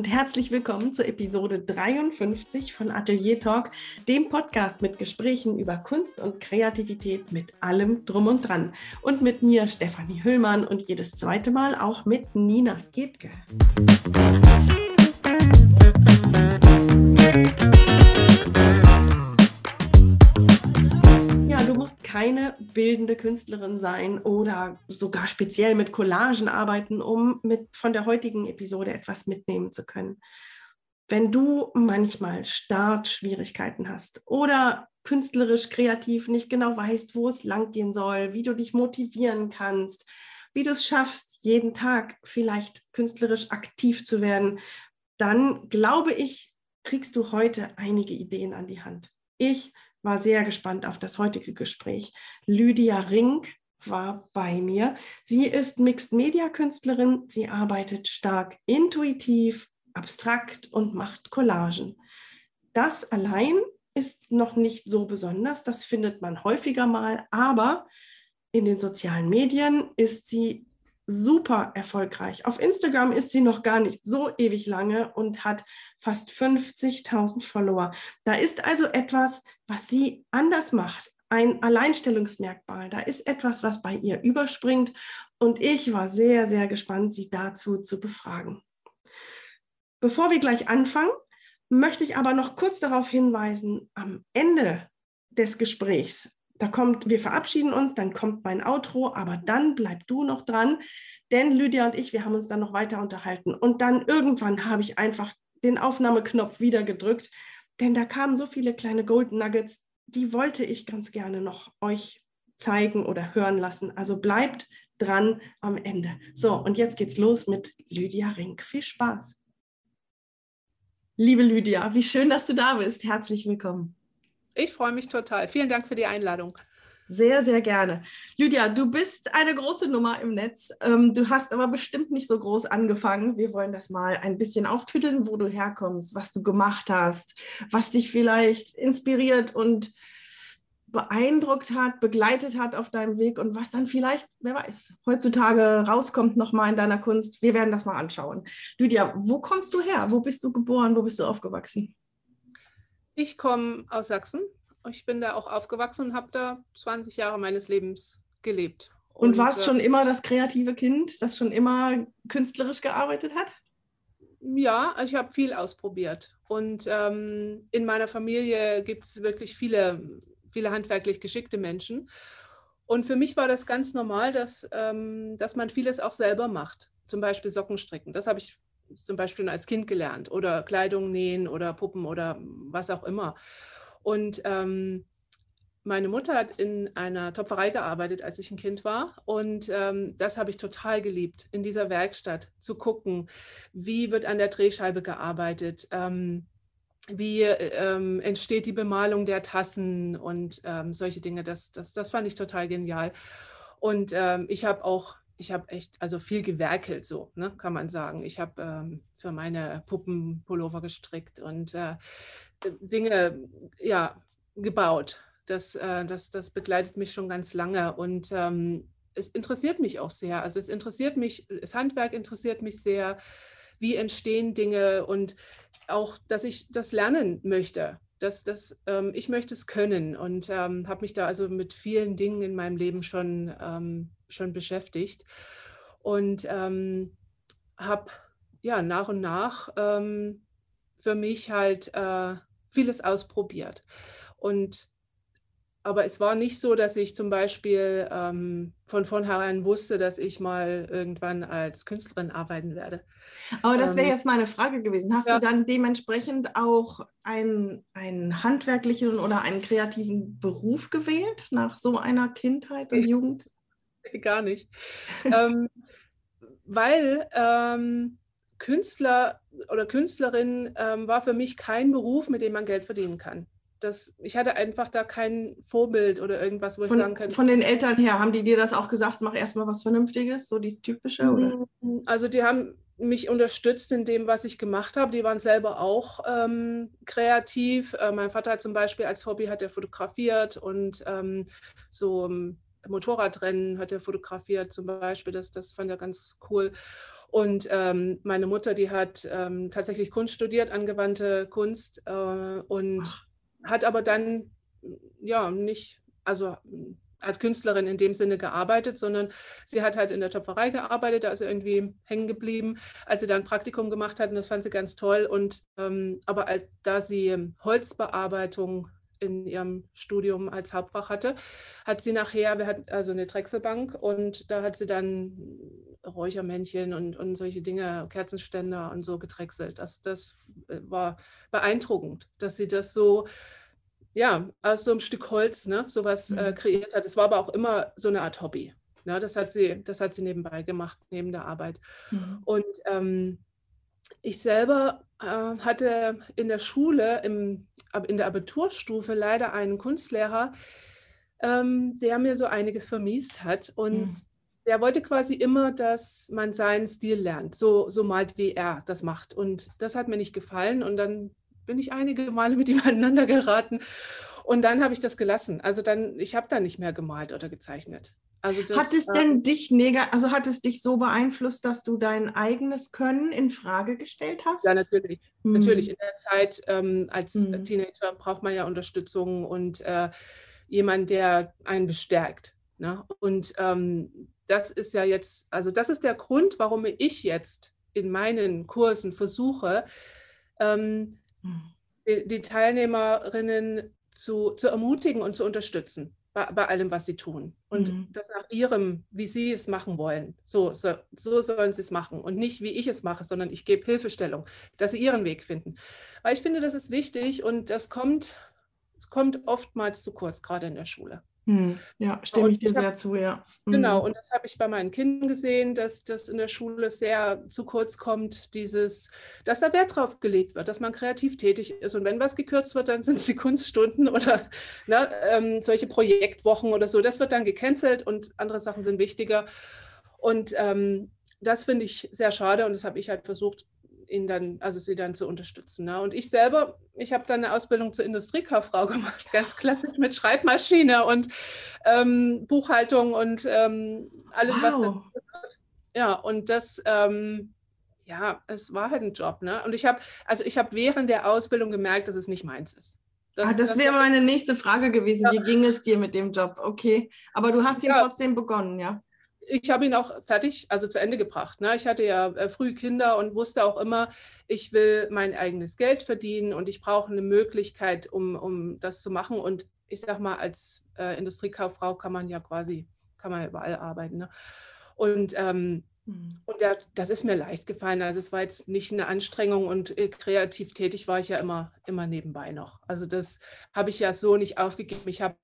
und herzlich willkommen zur Episode 53 von Atelier Talk, dem Podcast mit Gesprächen über Kunst und Kreativität mit allem drum und dran. Und mit mir Stefanie Hüllmann und jedes zweite Mal auch mit Nina Gebke. Keine bildende Künstlerin sein oder sogar speziell mit Collagen arbeiten, um mit von der heutigen Episode etwas mitnehmen zu können. Wenn du manchmal Startschwierigkeiten hast oder künstlerisch kreativ nicht genau weißt, wo es langgehen soll, wie du dich motivieren kannst, wie du es schaffst, jeden Tag vielleicht künstlerisch aktiv zu werden, dann glaube ich, kriegst du heute einige Ideen an die Hand. Ich war sehr gespannt auf das heutige Gespräch. Lydia Rink war bei mir. Sie ist Mixed-Media-Künstlerin. Sie arbeitet stark intuitiv, abstrakt und macht Collagen. Das allein ist noch nicht so besonders. Das findet man häufiger mal. Aber in den sozialen Medien ist sie super erfolgreich. Auf Instagram ist sie noch gar nicht so ewig lange und hat fast 50.000 Follower. Da ist also etwas, was sie anders macht, ein Alleinstellungsmerkmal. Da ist etwas, was bei ihr überspringt. Und ich war sehr, sehr gespannt, sie dazu zu befragen. Bevor wir gleich anfangen, möchte ich aber noch kurz darauf hinweisen, am Ende des Gesprächs da kommt, wir verabschieden uns, dann kommt mein Outro, aber dann bleib du noch dran, denn Lydia und ich, wir haben uns dann noch weiter unterhalten. Und dann irgendwann habe ich einfach den Aufnahmeknopf wieder gedrückt, denn da kamen so viele kleine Golden Nuggets, die wollte ich ganz gerne noch euch zeigen oder hören lassen. Also bleibt dran am Ende. So, und jetzt geht's los mit Lydia Rink. Viel Spaß. Liebe Lydia, wie schön, dass du da bist. Herzlich willkommen. Ich freue mich total. Vielen Dank für die Einladung. Sehr, sehr gerne. Lydia, du bist eine große Nummer im Netz. Ähm, du hast aber bestimmt nicht so groß angefangen. Wir wollen das mal ein bisschen auftütteln, wo du herkommst, was du gemacht hast, was dich vielleicht inspiriert und beeindruckt hat, begleitet hat auf deinem Weg und was dann vielleicht, wer weiß, heutzutage rauskommt nochmal in deiner Kunst. Wir werden das mal anschauen. Lydia, wo kommst du her? Wo bist du geboren? Wo bist du aufgewachsen? Ich komme aus Sachsen. Ich bin da auch aufgewachsen und habe da 20 Jahre meines Lebens gelebt. Und, und warst äh, schon immer das kreative Kind, das schon immer künstlerisch gearbeitet hat? Ja, ich habe viel ausprobiert. Und ähm, in meiner Familie gibt es wirklich viele, viele handwerklich geschickte Menschen. Und für mich war das ganz normal, dass, ähm, dass man vieles auch selber macht. Zum Beispiel Socken stricken. Das habe ich zum Beispiel als Kind gelernt oder Kleidung nähen oder Puppen oder was auch immer. Und ähm, meine Mutter hat in einer Topferei gearbeitet, als ich ein Kind war. Und ähm, das habe ich total geliebt, in dieser Werkstatt zu gucken, wie wird an der Drehscheibe gearbeitet, ähm, wie ähm, entsteht die Bemalung der Tassen und ähm, solche Dinge. Das, das, das fand ich total genial. Und ähm, ich habe auch ich habe echt also viel gewerkelt, so ne, kann man sagen. Ich habe ähm, für meine Puppen Pullover gestrickt und äh, Dinge ja, gebaut. Das, äh, das, das begleitet mich schon ganz lange und ähm, es interessiert mich auch sehr. Also es interessiert mich, das Handwerk interessiert mich sehr, wie entstehen Dinge und auch, dass ich das lernen möchte. Das, das, ähm, ich möchte es können und ähm, habe mich da also mit vielen Dingen in meinem Leben schon ähm, schon beschäftigt und ähm, habe ja nach und nach ähm, für mich halt äh, vieles ausprobiert. Und aber es war nicht so, dass ich zum Beispiel ähm, von vornherein wusste, dass ich mal irgendwann als Künstlerin arbeiten werde. Aber das wäre ähm, jetzt meine Frage gewesen. Hast ja. du dann dementsprechend auch einen, einen handwerklichen oder einen kreativen Beruf gewählt nach so einer Kindheit und Jugend? gar nicht. ähm, weil ähm, Künstler oder Künstlerin ähm, war für mich kein Beruf, mit dem man Geld verdienen kann. Das, ich hatte einfach da kein Vorbild oder irgendwas, wo ich von, sagen könnte. Von den Eltern her, haben die dir das auch gesagt, mach erstmal was Vernünftiges, so dieses Typische? Oder? Mm, also die haben mich unterstützt in dem, was ich gemacht habe. Die waren selber auch ähm, kreativ. Äh, mein Vater hat zum Beispiel als Hobby hat er fotografiert und ähm, so ähm, Motorradrennen hat er fotografiert zum Beispiel. Das, das fand er ganz cool. Und ähm, meine Mutter, die hat ähm, tatsächlich Kunst studiert, angewandte Kunst äh, und Ach. hat aber dann ja nicht, also als Künstlerin in dem Sinne gearbeitet, sondern sie hat halt in der Töpferei gearbeitet, da ist sie irgendwie hängen geblieben, als sie dann ein Praktikum gemacht hat und das fand sie ganz toll. Und ähm, aber als, da sie Holzbearbeitung in ihrem Studium als Hauptfach hatte, hat sie nachher, wir hatten also eine Drechselbank und da hat sie dann Räuchermännchen und, und solche Dinge, Kerzenständer und so gedrechselt. Das, das äh, war beeindruckend, dass sie das so, ja, aus so einem Stück Holz, ne, sowas äh, mhm. kreiert hat. Es war aber auch immer so eine Art Hobby. Ne? Das, hat sie, das hat sie nebenbei gemacht, neben der Arbeit. Mhm. Und ähm, ich selber äh, hatte in der Schule, im, in der Abiturstufe leider einen Kunstlehrer, ähm, der mir so einiges vermiest hat. Und mhm. der wollte quasi immer, dass man seinen Stil lernt, so, so malt wie er das macht. Und das hat mir nicht gefallen. Und dann bin ich einige Male mit ihm aneinander geraten. Und dann habe ich das gelassen. Also dann, ich habe da nicht mehr gemalt oder gezeichnet. Also das, hat es äh, denn dich negativ, also hat es dich so beeinflusst, dass du dein eigenes Können in Frage gestellt hast? Ja, natürlich. Mhm. Natürlich. In der Zeit ähm, als mhm. Teenager braucht man ja Unterstützung und äh, jemand, der einen bestärkt. Ne? Und ähm, das ist ja jetzt, also das ist der Grund, warum ich jetzt in meinen Kursen versuche, ähm, mhm. die, die Teilnehmerinnen zu, zu ermutigen und zu unterstützen bei, bei allem, was sie tun. Und mhm. das nach ihrem, wie sie es machen wollen. So, so, so sollen sie es machen. Und nicht, wie ich es mache, sondern ich gebe Hilfestellung, dass sie ihren Weg finden. Weil ich finde, das ist wichtig und das kommt, kommt oftmals zu kurz, gerade in der Schule. Hm, ja, stimme und ich dir ich hab, sehr zu, ja. Mhm. Genau, und das habe ich bei meinen Kindern gesehen, dass das in der Schule sehr zu kurz kommt, dieses, dass da Wert drauf gelegt wird, dass man kreativ tätig ist. Und wenn was gekürzt wird, dann sind es die Kunststunden oder ne, ähm, solche Projektwochen oder so. Das wird dann gecancelt und andere Sachen sind wichtiger. Und ähm, das finde ich sehr schade und das habe ich halt versucht, ihn dann, also sie dann zu unterstützen. Ne? Und ich selber, ich habe dann eine Ausbildung zur Industriekauffrau gemacht, ganz klassisch mit Schreibmaschine und ähm, Buchhaltung und ähm, allem, wow. was dazu gehört. Ja, und das, ähm, ja, es war halt ein Job. Ne? Und ich habe, also ich habe während der Ausbildung gemerkt, dass es nicht meins ist. Das, ah, das, das wäre meine nächste Frage gewesen. Ja. Wie ging es dir mit dem Job? Okay, aber du hast ihn ja. trotzdem begonnen, ja? Ich habe ihn auch fertig, also zu Ende gebracht. Ne? Ich hatte ja äh, früh Kinder und wusste auch immer, ich will mein eigenes Geld verdienen und ich brauche eine Möglichkeit, um, um das zu machen. Und ich sage mal, als äh, Industriekauffrau kann man ja quasi, kann man ja überall arbeiten. Ne? Und, ähm, mhm. und der, das ist mir leicht gefallen. Also es war jetzt nicht eine Anstrengung und äh, kreativ tätig war ich ja immer, immer nebenbei noch. Also das habe ich ja so nicht aufgegeben. Ich habe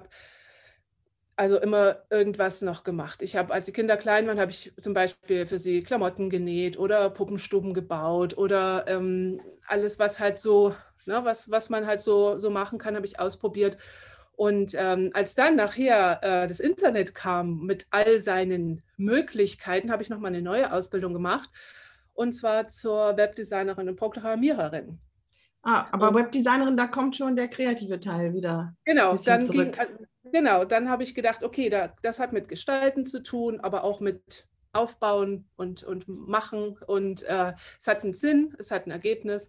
also immer irgendwas noch gemacht. Ich habe, als die Kinder klein waren, habe ich zum Beispiel für sie Klamotten genäht oder Puppenstuben gebaut oder ähm, alles, was halt so, ne, was, was man halt so, so machen kann, habe ich ausprobiert. Und ähm, als dann nachher äh, das Internet kam mit all seinen Möglichkeiten, habe ich nochmal eine neue Ausbildung gemacht. Und zwar zur Webdesignerin und Programmiererin. Ah, aber und, Webdesignerin, da kommt schon der kreative Teil wieder. Genau, dann zurück. ging, Genau, dann habe ich gedacht, okay, da, das hat mit Gestalten zu tun, aber auch mit Aufbauen und, und Machen. Und äh, es hat einen Sinn, es hat ein Ergebnis.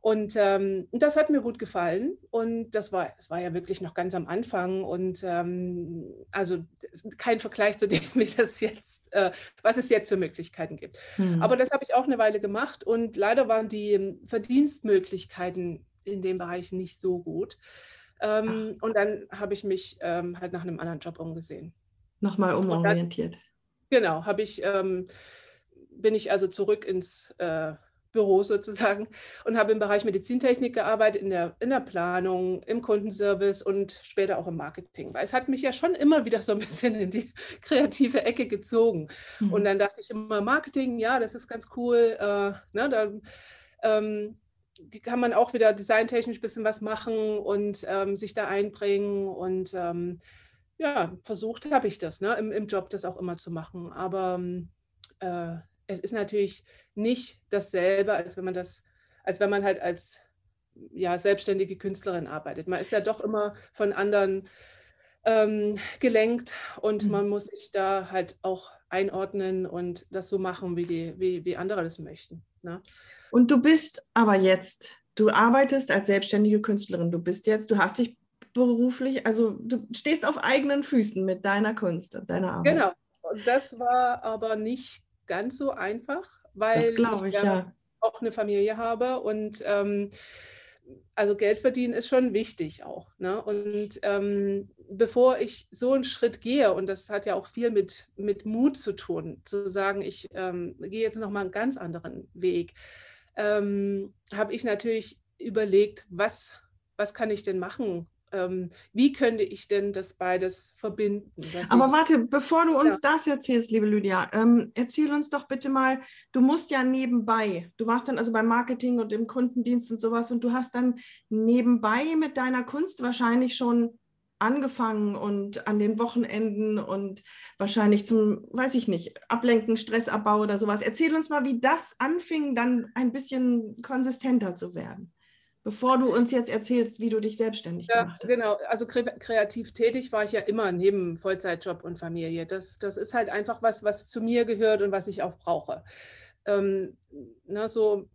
Und ähm, das hat mir gut gefallen. Und das war, es war ja wirklich noch ganz am Anfang. Und ähm, also kein Vergleich zu dem, wie das jetzt, äh, was es jetzt für Möglichkeiten gibt. Hm. Aber das habe ich auch eine Weile gemacht. Und leider waren die Verdienstmöglichkeiten in dem Bereich nicht so gut. Ähm, und dann habe ich mich ähm, halt nach einem anderen Job umgesehen. Nochmal umorientiert. Dann, genau, habe ich, ähm, bin ich also zurück ins äh, Büro sozusagen und habe im Bereich Medizintechnik gearbeitet, in der, in der Planung, im Kundenservice und später auch im Marketing. Weil es hat mich ja schon immer wieder so ein bisschen in die kreative Ecke gezogen. Mhm. Und dann dachte ich immer, Marketing, ja, das ist ganz cool. Äh, ne, da, ähm, kann man auch wieder designtechnisch ein bisschen was machen und ähm, sich da einbringen. Und ähm, ja, versucht habe ich das, ne, im, im Job das auch immer zu machen. Aber äh, es ist natürlich nicht dasselbe, als wenn man das, als wenn man halt als ja, selbstständige Künstlerin arbeitet. Man ist ja doch immer von anderen ähm, gelenkt und mhm. man muss sich da halt auch einordnen und das so machen, wie, die, wie, wie andere das möchten. Ne? Und du bist aber jetzt, du arbeitest als selbstständige Künstlerin, du bist jetzt, du hast dich beruflich, also du stehst auf eigenen Füßen mit deiner Kunst und deiner Arbeit. Genau, und das war aber nicht ganz so einfach, weil ich, ich ja. auch eine Familie habe und ähm, also Geld verdienen ist schon wichtig auch. Ne? Und ähm, bevor ich so einen Schritt gehe, und das hat ja auch viel mit, mit Mut zu tun, zu sagen, ich ähm, gehe jetzt nochmal einen ganz anderen Weg, ähm, habe ich natürlich überlegt, was, was kann ich denn machen, ähm, wie könnte ich denn das beides verbinden? Aber warte, bevor du uns ja. das erzählst, liebe Lydia, ähm, erzähl uns doch bitte mal, du musst ja nebenbei, du warst dann also beim Marketing und im Kundendienst und sowas und du hast dann nebenbei mit deiner Kunst wahrscheinlich schon angefangen und an den Wochenenden und wahrscheinlich zum, weiß ich nicht, Ablenken, Stressabbau oder sowas. Erzähl uns mal, wie das anfing, dann ein bisschen konsistenter zu werden bevor du uns jetzt erzählst, wie du dich selbstständig ja, gemacht hast. Genau, also kreativ tätig war ich ja immer neben Vollzeitjob und Familie. Das, das ist halt einfach was, was zu mir gehört und was ich auch brauche. Ähm, na, ne, so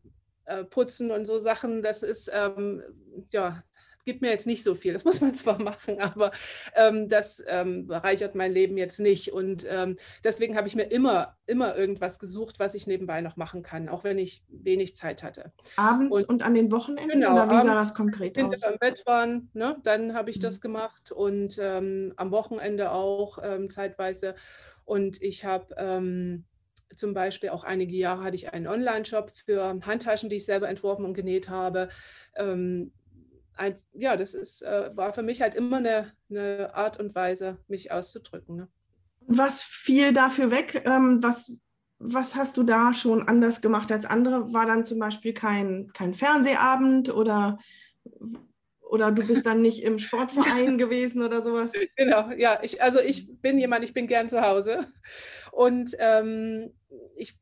äh, putzen und so Sachen, das ist, ähm, ja, gibt mir jetzt nicht so viel. Das muss man zwar machen, aber ähm, das ähm, bereichert mein Leben jetzt nicht. Und ähm, deswegen habe ich mir immer, immer irgendwas gesucht, was ich nebenbei noch machen kann, auch wenn ich wenig Zeit hatte. Abends und, und an den Wochenenden? Genau, oder wie sah das konkret wenn aus? Wenn wir beim Bett waren, ne, dann habe ich mhm. das gemacht und ähm, am Wochenende auch ähm, zeitweise. Und ich habe ähm, zum Beispiel auch einige Jahre hatte ich einen Online-Shop für Handtaschen, die ich selber entworfen und genäht habe. Ähm, ein, ja, das ist, äh, war für mich halt immer eine, eine Art und Weise, mich auszudrücken. Ne? Was fiel dafür weg? Ähm, was, was hast du da schon anders gemacht als andere? War dann zum Beispiel kein, kein Fernsehabend oder, oder du bist dann nicht im Sportverein gewesen oder sowas? Genau, ja. Ich, also ich bin jemand, ich bin gern zu Hause. Und ähm, ich,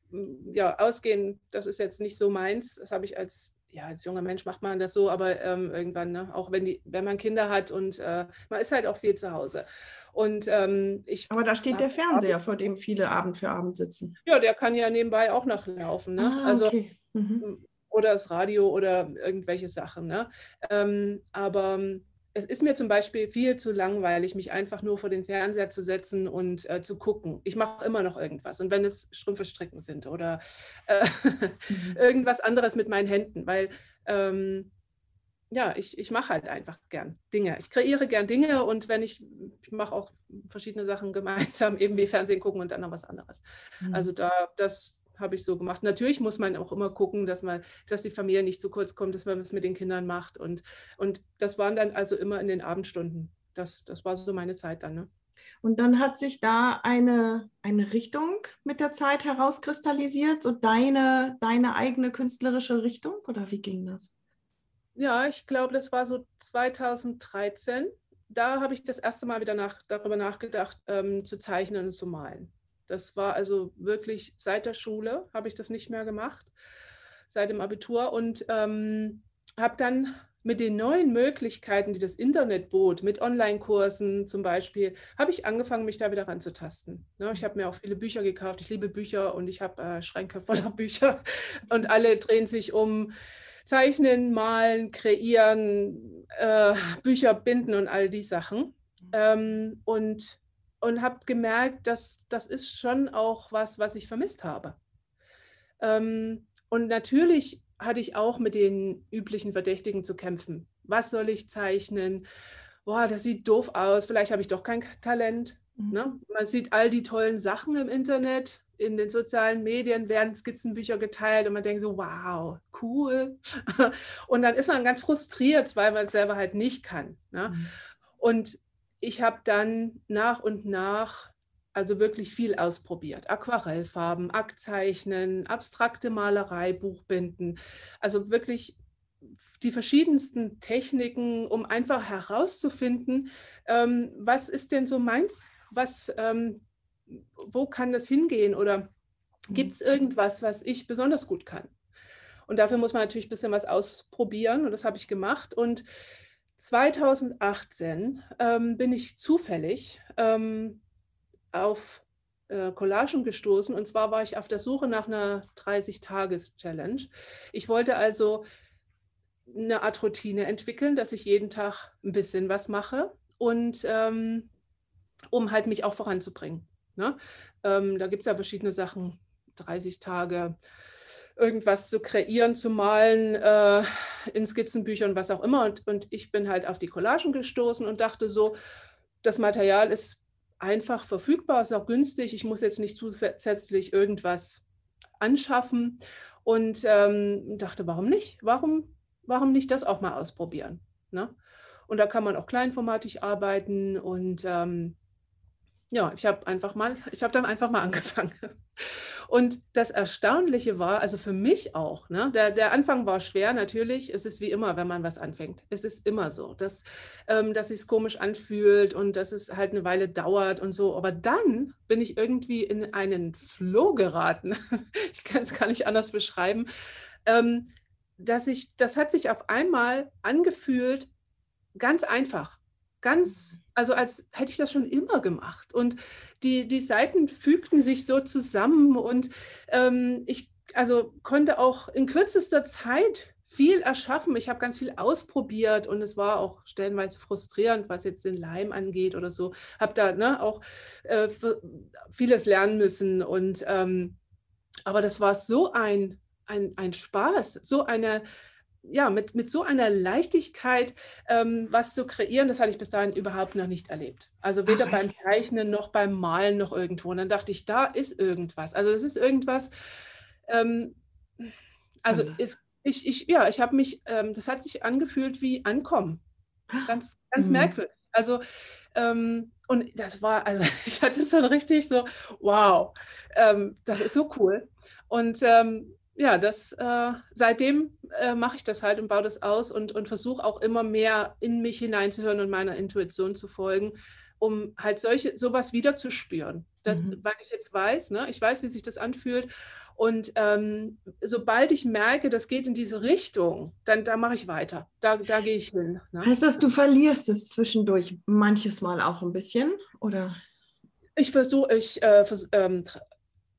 ja, ausgehen, das ist jetzt nicht so meins. Das habe ich als ja, als junger Mensch macht man das so, aber ähm, irgendwann, ne, auch wenn, die, wenn man Kinder hat und äh, man ist halt auch viel zu Hause. Und, ähm, ich, aber da steht der Fernseher, vor dem viele Abend für Abend sitzen. Ja, der kann ja nebenbei auch noch laufen. Ne? Ah, also, okay. mhm. Oder das Radio oder irgendwelche Sachen. Ne? Ähm, aber es ist mir zum Beispiel viel zu langweilig, mich einfach nur vor den Fernseher zu setzen und äh, zu gucken. Ich mache immer noch irgendwas. Und wenn es Strümpfe stricken sind oder äh, mhm. irgendwas anderes mit meinen Händen, weil ähm, ja, ich, ich mache halt einfach gern Dinge. Ich kreiere gern Dinge und wenn ich, ich mache auch verschiedene Sachen gemeinsam, eben wie Fernsehen gucken und dann noch was anderes. Mhm. Also da, das habe ich so gemacht. Natürlich muss man auch immer gucken, dass man, dass die Familie nicht zu kurz kommt, dass man was mit den Kindern macht. Und, und das waren dann also immer in den Abendstunden. Das, das war so meine Zeit dann. Ne? Und dann hat sich da eine, eine Richtung mit der Zeit herauskristallisiert, so deine, deine eigene künstlerische Richtung? Oder wie ging das? Ja, ich glaube, das war so 2013. Da habe ich das erste Mal wieder nach, darüber nachgedacht, ähm, zu zeichnen und zu malen. Das war also wirklich seit der Schule habe ich das nicht mehr gemacht, seit dem Abitur und ähm, habe dann mit den neuen Möglichkeiten, die das Internet bot, mit Online-Kursen zum Beispiel, habe ich angefangen, mich da wieder ranzutasten. Ne, ich habe mir auch viele Bücher gekauft. Ich liebe Bücher und ich habe äh, Schränke voller Bücher und alle drehen sich um Zeichnen, Malen, Kreieren, äh, Bücher binden und all die Sachen. Ähm, und und habe gemerkt, dass das ist schon auch was, was ich vermisst habe. Ähm, und natürlich hatte ich auch mit den üblichen Verdächtigen zu kämpfen. Was soll ich zeichnen? Boah, das sieht doof aus. Vielleicht habe ich doch kein Talent. Mhm. Ne? Man sieht all die tollen Sachen im Internet, in den sozialen Medien werden Skizzenbücher geteilt und man denkt so, wow, cool. Und dann ist man ganz frustriert, weil man es selber halt nicht kann. Ne? Mhm. Und ich habe dann nach und nach also wirklich viel ausprobiert. Aquarellfarben, Aktzeichnen, abstrakte Malerei, Buchbinden. Also wirklich die verschiedensten Techniken, um einfach herauszufinden, ähm, was ist denn so meins? Was, ähm, wo kann das hingehen? Oder gibt es irgendwas, was ich besonders gut kann? Und dafür muss man natürlich ein bisschen was ausprobieren und das habe ich gemacht. Und 2018 ähm, bin ich zufällig ähm, auf äh, Collagen gestoßen. Und zwar war ich auf der Suche nach einer 30-Tages-Challenge. Ich wollte also eine Art Routine entwickeln, dass ich jeden Tag ein bisschen was mache und ähm, um halt mich auch voranzubringen. Ne? Ähm, da gibt es ja verschiedene Sachen, 30 Tage, irgendwas zu kreieren, zu malen, äh, in Skizzenbüchern, was auch immer. Und, und ich bin halt auf die Collagen gestoßen und dachte so, das Material ist einfach verfügbar, ist auch günstig. Ich muss jetzt nicht zusätzlich irgendwas anschaffen. Und ähm, dachte, warum nicht? Warum, warum nicht das auch mal ausprobieren? Ne? Und da kann man auch kleinformatig arbeiten und ähm, ja, ich habe einfach mal, ich habe dann einfach mal angefangen. Und das Erstaunliche war, also für mich auch, ne, der, der Anfang war schwer, natürlich. Es ist wie immer, wenn man was anfängt. Es ist immer so, dass, ähm, dass sich komisch anfühlt und dass es halt eine Weile dauert und so. Aber dann bin ich irgendwie in einen Flow geraten. ich kann es gar nicht anders beschreiben. Ähm, dass ich, das hat sich auf einmal angefühlt, ganz einfach, ganz also als hätte ich das schon immer gemacht. Und die, die Seiten fügten sich so zusammen und ähm, ich also konnte auch in kürzester Zeit viel erschaffen. Ich habe ganz viel ausprobiert und es war auch stellenweise frustrierend, was jetzt den Leim angeht oder so. Habe da ne, auch äh, vieles lernen müssen und ähm, aber das war so ein, ein, ein Spaß, so eine ja, mit, mit so einer Leichtigkeit ähm, was zu kreieren, das hatte ich bis dahin überhaupt noch nicht erlebt. Also weder Ach, beim Zeichnen noch beim Malen noch irgendwo. Und dann dachte ich, da ist irgendwas. Also das ist irgendwas, ähm, also ist, ich, ich, ja, ich habe mich, ähm, das hat sich angefühlt wie Ankommen. Ganz, ganz mhm. merkwürdig. Also, ähm, und das war, also ich hatte es dann richtig so, wow, ähm, das ist so cool. Und ähm, ja, das äh, seitdem äh, mache ich das halt und baue das aus und, und versuche auch immer mehr in mich hineinzuhören und meiner Intuition zu folgen, um halt solche sowas wieder zu spüren. Das, mhm. Weil ich jetzt weiß, ne, ich weiß, wie sich das anfühlt. Und ähm, sobald ich merke, das geht in diese Richtung, dann da mache ich weiter. Da, da gehe ich hin. Ne? Heißt das, du verlierst es zwischendurch manches Mal auch ein bisschen? Oder? Ich versuche, ich äh, vers ähm,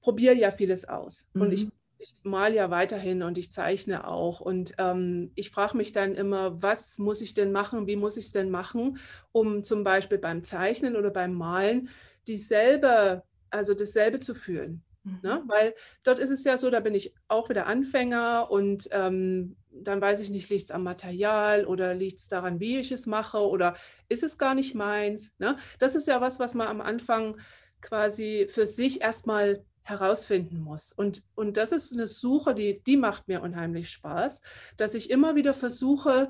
probiere ja vieles aus. Mhm. Und ich mhm ich male ja weiterhin und ich zeichne auch. Und ähm, ich frage mich dann immer, was muss ich denn machen, wie muss ich es denn machen, um zum Beispiel beim Zeichnen oder beim Malen dieselbe, also dasselbe zu fühlen. Mhm. Ne? Weil dort ist es ja so, da bin ich auch wieder Anfänger und ähm, dann weiß ich nicht, liegt es am Material oder liegt es daran, wie ich es mache oder ist es gar nicht meins. Ne? Das ist ja was, was man am Anfang quasi für sich erstmal herausfinden muss. Und, und das ist eine Suche, die, die macht mir unheimlich Spaß, dass ich immer wieder versuche,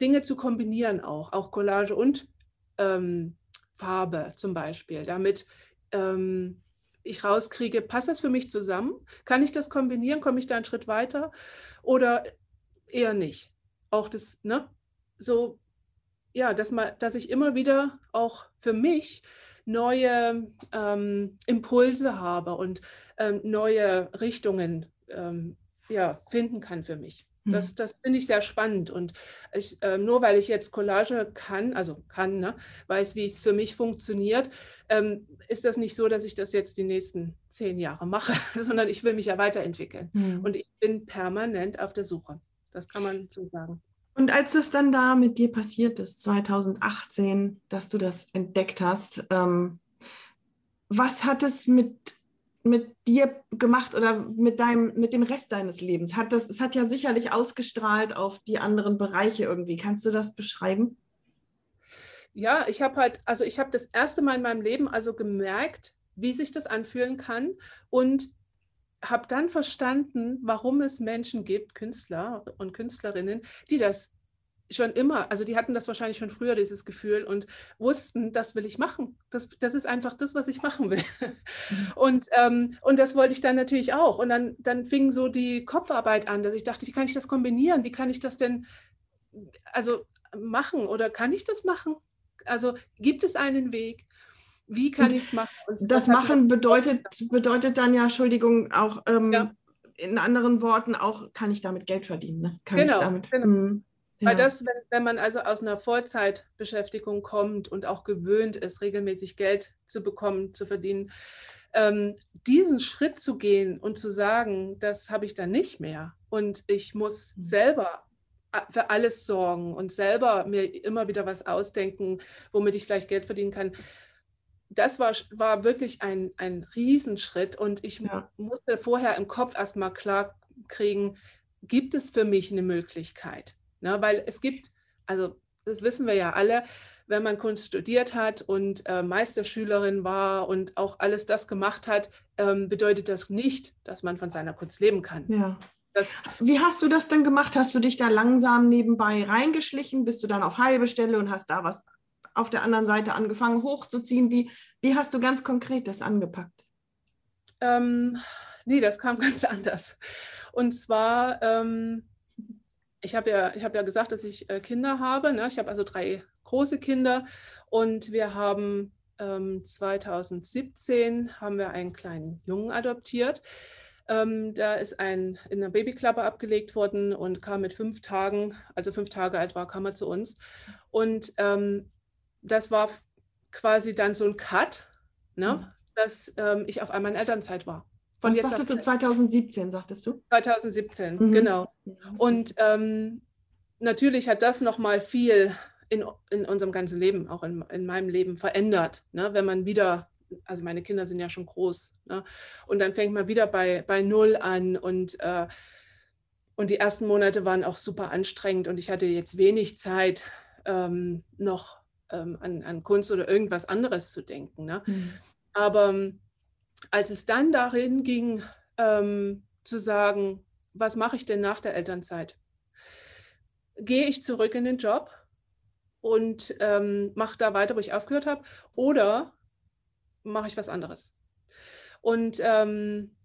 Dinge zu kombinieren auch, auch Collage und ähm, Farbe zum Beispiel, damit ähm, ich rauskriege, passt das für mich zusammen? Kann ich das kombinieren? Komme ich da einen Schritt weiter? Oder eher nicht? Auch das, ne? So, ja, dass, man, dass ich immer wieder auch für mich neue ähm, Impulse habe und ähm, neue Richtungen ähm, ja, finden kann für mich. Hm. Das, das finde ich sehr spannend. Und ich, äh, nur weil ich jetzt Collage kann, also kann, ne, weiß, wie es für mich funktioniert, ähm, ist das nicht so, dass ich das jetzt die nächsten zehn Jahre mache, sondern ich will mich ja weiterentwickeln. Mhm. Und ich bin permanent auf der Suche. Das kann man so sagen. Und als es dann da mit dir passiert ist, 2018, dass du das entdeckt hast, ähm, was hat es mit, mit dir gemacht oder mit, deinem, mit dem Rest deines Lebens? Hat das, es hat ja sicherlich ausgestrahlt auf die anderen Bereiche irgendwie. Kannst du das beschreiben? Ja, ich habe halt, also ich habe das erste Mal in meinem Leben also gemerkt, wie sich das anfühlen kann und habe dann verstanden, warum es Menschen gibt, Künstler und Künstlerinnen, die das schon immer, also die hatten das wahrscheinlich schon früher, dieses Gefühl und wussten, das will ich machen. Das, das ist einfach das, was ich machen will. Mhm. Und, ähm, und das wollte ich dann natürlich auch. Und dann, dann fing so die Kopfarbeit an, dass ich dachte, wie kann ich das kombinieren? Wie kann ich das denn also machen oder kann ich das machen? Also gibt es einen Weg? Wie kann ich es machen? Das Machen bedeutet, bedeutet dann ja, Entschuldigung, auch ähm, ja. in anderen Worten auch, kann ich damit Geld verdienen? Ne? Kann genau, ich damit, genau. Mh, Ja. Weil das, wenn, wenn man also aus einer Vollzeitbeschäftigung kommt und auch gewöhnt ist, regelmäßig Geld zu bekommen, zu verdienen, ähm, diesen Schritt zu gehen und zu sagen, das habe ich dann nicht mehr und ich muss mhm. selber für alles sorgen und selber mir immer wieder was ausdenken, womit ich vielleicht Geld verdienen kann. Das war, war wirklich ein, ein Riesenschritt und ich ja. musste vorher im Kopf erstmal klar kriegen, gibt es für mich eine Möglichkeit? Ne? Weil es gibt, also das wissen wir ja alle, wenn man Kunst studiert hat und äh, Meisterschülerin war und auch alles das gemacht hat, ähm, bedeutet das nicht, dass man von seiner Kunst leben kann. Ja. Das, Wie hast du das denn gemacht? Hast du dich da langsam nebenbei reingeschlichen? Bist du dann auf halbe Stelle und hast da was auf der anderen Seite angefangen hochzuziehen? Wie, wie hast du ganz konkret das angepackt? Ähm, nee, das kam ganz anders. Und zwar, ähm, ich habe ja, hab ja gesagt, dass ich äh, Kinder habe. Ne? Ich habe also drei große Kinder und wir haben ähm, 2017 haben wir einen kleinen Jungen adoptiert. Ähm, da ist ein in der Babyklappe abgelegt worden und kam mit fünf Tagen, also fünf Tage alt war, kam er zu uns. Und ähm, das war quasi dann so ein Cut, ne, mhm. dass ähm, ich auf einmal in Elternzeit war. Von Was sagtest du 2017, sagtest du? 2017, mhm. genau. Mhm. Und ähm, natürlich hat das nochmal viel in, in unserem ganzen Leben, auch in, in meinem Leben verändert, ne? wenn man wieder also meine Kinder sind ja schon groß. Ne? Und dann fängt man wieder bei, bei Null an und, äh, und die ersten Monate waren auch super anstrengend und ich hatte jetzt wenig Zeit, ähm, noch ähm, an, an Kunst oder irgendwas anderes zu denken. Ne? Mhm. Aber ähm, als es dann darin ging, ähm, zu sagen, was mache ich denn nach der Elternzeit? Gehe ich zurück in den Job und ähm, mache da weiter, wo ich aufgehört habe? Oder mache ich was anderes. Und ähm,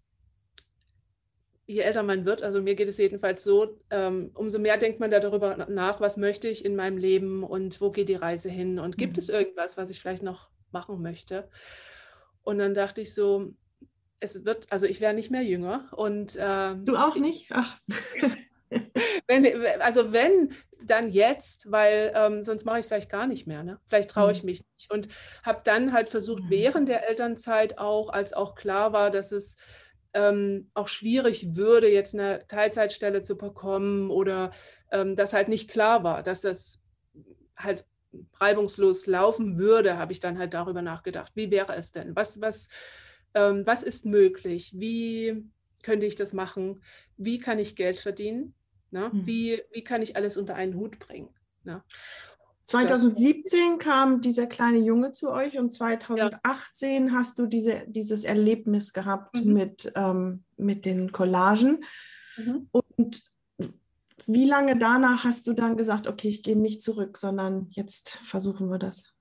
je älter man wird, also mir geht es jedenfalls so, ähm, umso mehr denkt man da darüber nach, was möchte ich in meinem Leben und wo geht die Reise hin und gibt mhm. es irgendwas, was ich vielleicht noch machen möchte. Und dann dachte ich so, es wird, also ich wäre nicht mehr jünger und äh, du auch nicht? Ach. wenn, also wenn, dann jetzt, weil ähm, sonst mache ich es vielleicht gar nicht mehr. Ne? Vielleicht traue ich mhm. mich nicht. Und habe dann halt versucht, mhm. während der Elternzeit auch, als auch klar war, dass es ähm, auch schwierig würde, jetzt eine Teilzeitstelle zu bekommen oder ähm, das halt nicht klar war, dass das halt reibungslos laufen würde, habe ich dann halt darüber nachgedacht, wie wäre es denn? Was, was, ähm, was ist möglich? Wie könnte ich das machen? Wie kann ich Geld verdienen? Ne? Mhm. Wie, wie kann ich alles unter einen Hut bringen? Ne? 2017 das, kam dieser kleine Junge zu euch und 2018 ja. hast du diese, dieses Erlebnis gehabt mhm. mit, ähm, mit den Collagen. Mhm. Und wie lange danach hast du dann gesagt, okay, ich gehe nicht zurück, sondern jetzt versuchen wir das?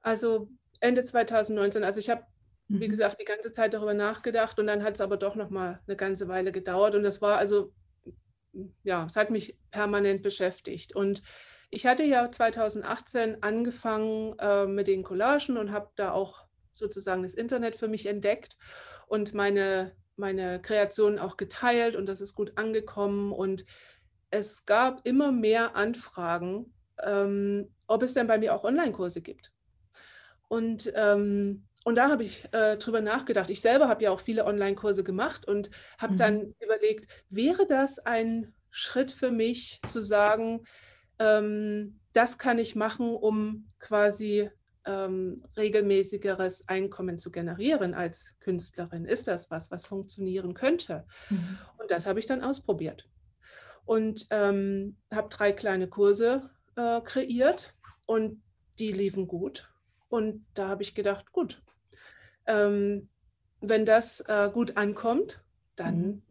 Also Ende 2019, also ich habe wie mhm. gesagt, die ganze Zeit darüber nachgedacht und dann hat es aber doch noch mal eine ganze Weile gedauert und das war also ja, es hat mich permanent beschäftigt. Und ich hatte ja 2018 angefangen äh, mit den Collagen und habe da auch sozusagen das Internet für mich entdeckt und meine, meine Kreationen auch geteilt und das ist gut angekommen. Und es gab immer mehr Anfragen, ähm, ob es denn bei mir auch Online-Kurse gibt. Und ähm, und da habe ich äh, drüber nachgedacht. Ich selber habe ja auch viele Online-Kurse gemacht und habe mhm. dann überlegt, wäre das ein Schritt für mich zu sagen, ähm, das kann ich machen, um quasi ähm, regelmäßigeres Einkommen zu generieren als Künstlerin? Ist das was, was funktionieren könnte? Mhm. Und das habe ich dann ausprobiert und ähm, habe drei kleine Kurse äh, kreiert und die liefen gut. Und da habe ich gedacht, gut, ähm, wenn das äh, gut ankommt, dann mhm.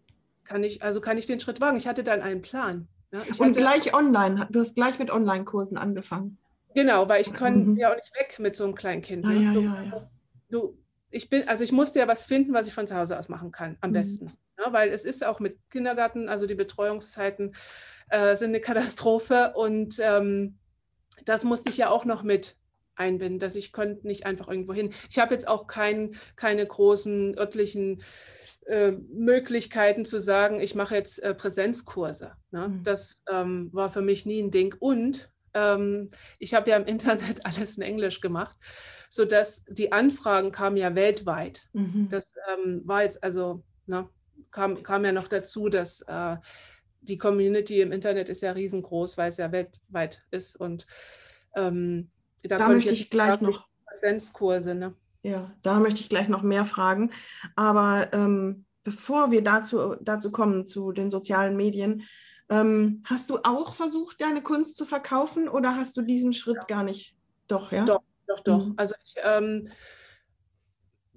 kann ich, also kann ich den Schritt wagen. Ich hatte dann einen Plan. Ja, Und hatte, gleich online, du hast gleich mit Online-Kursen angefangen. Genau, weil ich kann mhm. ja auch nicht weg mit so einem kleinen Kind. Ah, ne? ja, du, ja, ja. Du, ich bin, also ich musste ja was finden, was ich von zu Hause aus machen kann, am mhm. besten. Ja, ne? weil es ist auch mit Kindergarten, also die Betreuungszeiten äh, sind eine Katastrophe und ähm, das musste ich ja auch noch mit einbinden, dass ich konnte nicht einfach irgendwo hin. Ich habe jetzt auch kein, keine großen örtlichen äh, Möglichkeiten zu sagen, ich mache jetzt äh, Präsenzkurse. Ne? Mhm. Das ähm, war für mich nie ein Ding. Und ähm, ich habe ja im Internet alles in Englisch gemacht, sodass die Anfragen kamen ja weltweit. Mhm. Das ähm, war jetzt also, ne, kam, kam ja noch dazu, dass äh, die Community im Internet ist ja riesengroß, weil es ja weltweit ist. Und ähm, da, da möchte ich gleich noch Präsenzkurse. Ne? Ja, da möchte ich gleich noch mehr fragen. Aber ähm, bevor wir dazu, dazu kommen, zu den sozialen Medien, ähm, hast du auch versucht, deine Kunst zu verkaufen oder hast du diesen Schritt ja. gar nicht? Doch, ja? Doch, doch, doch. Mhm. Also ich, ähm,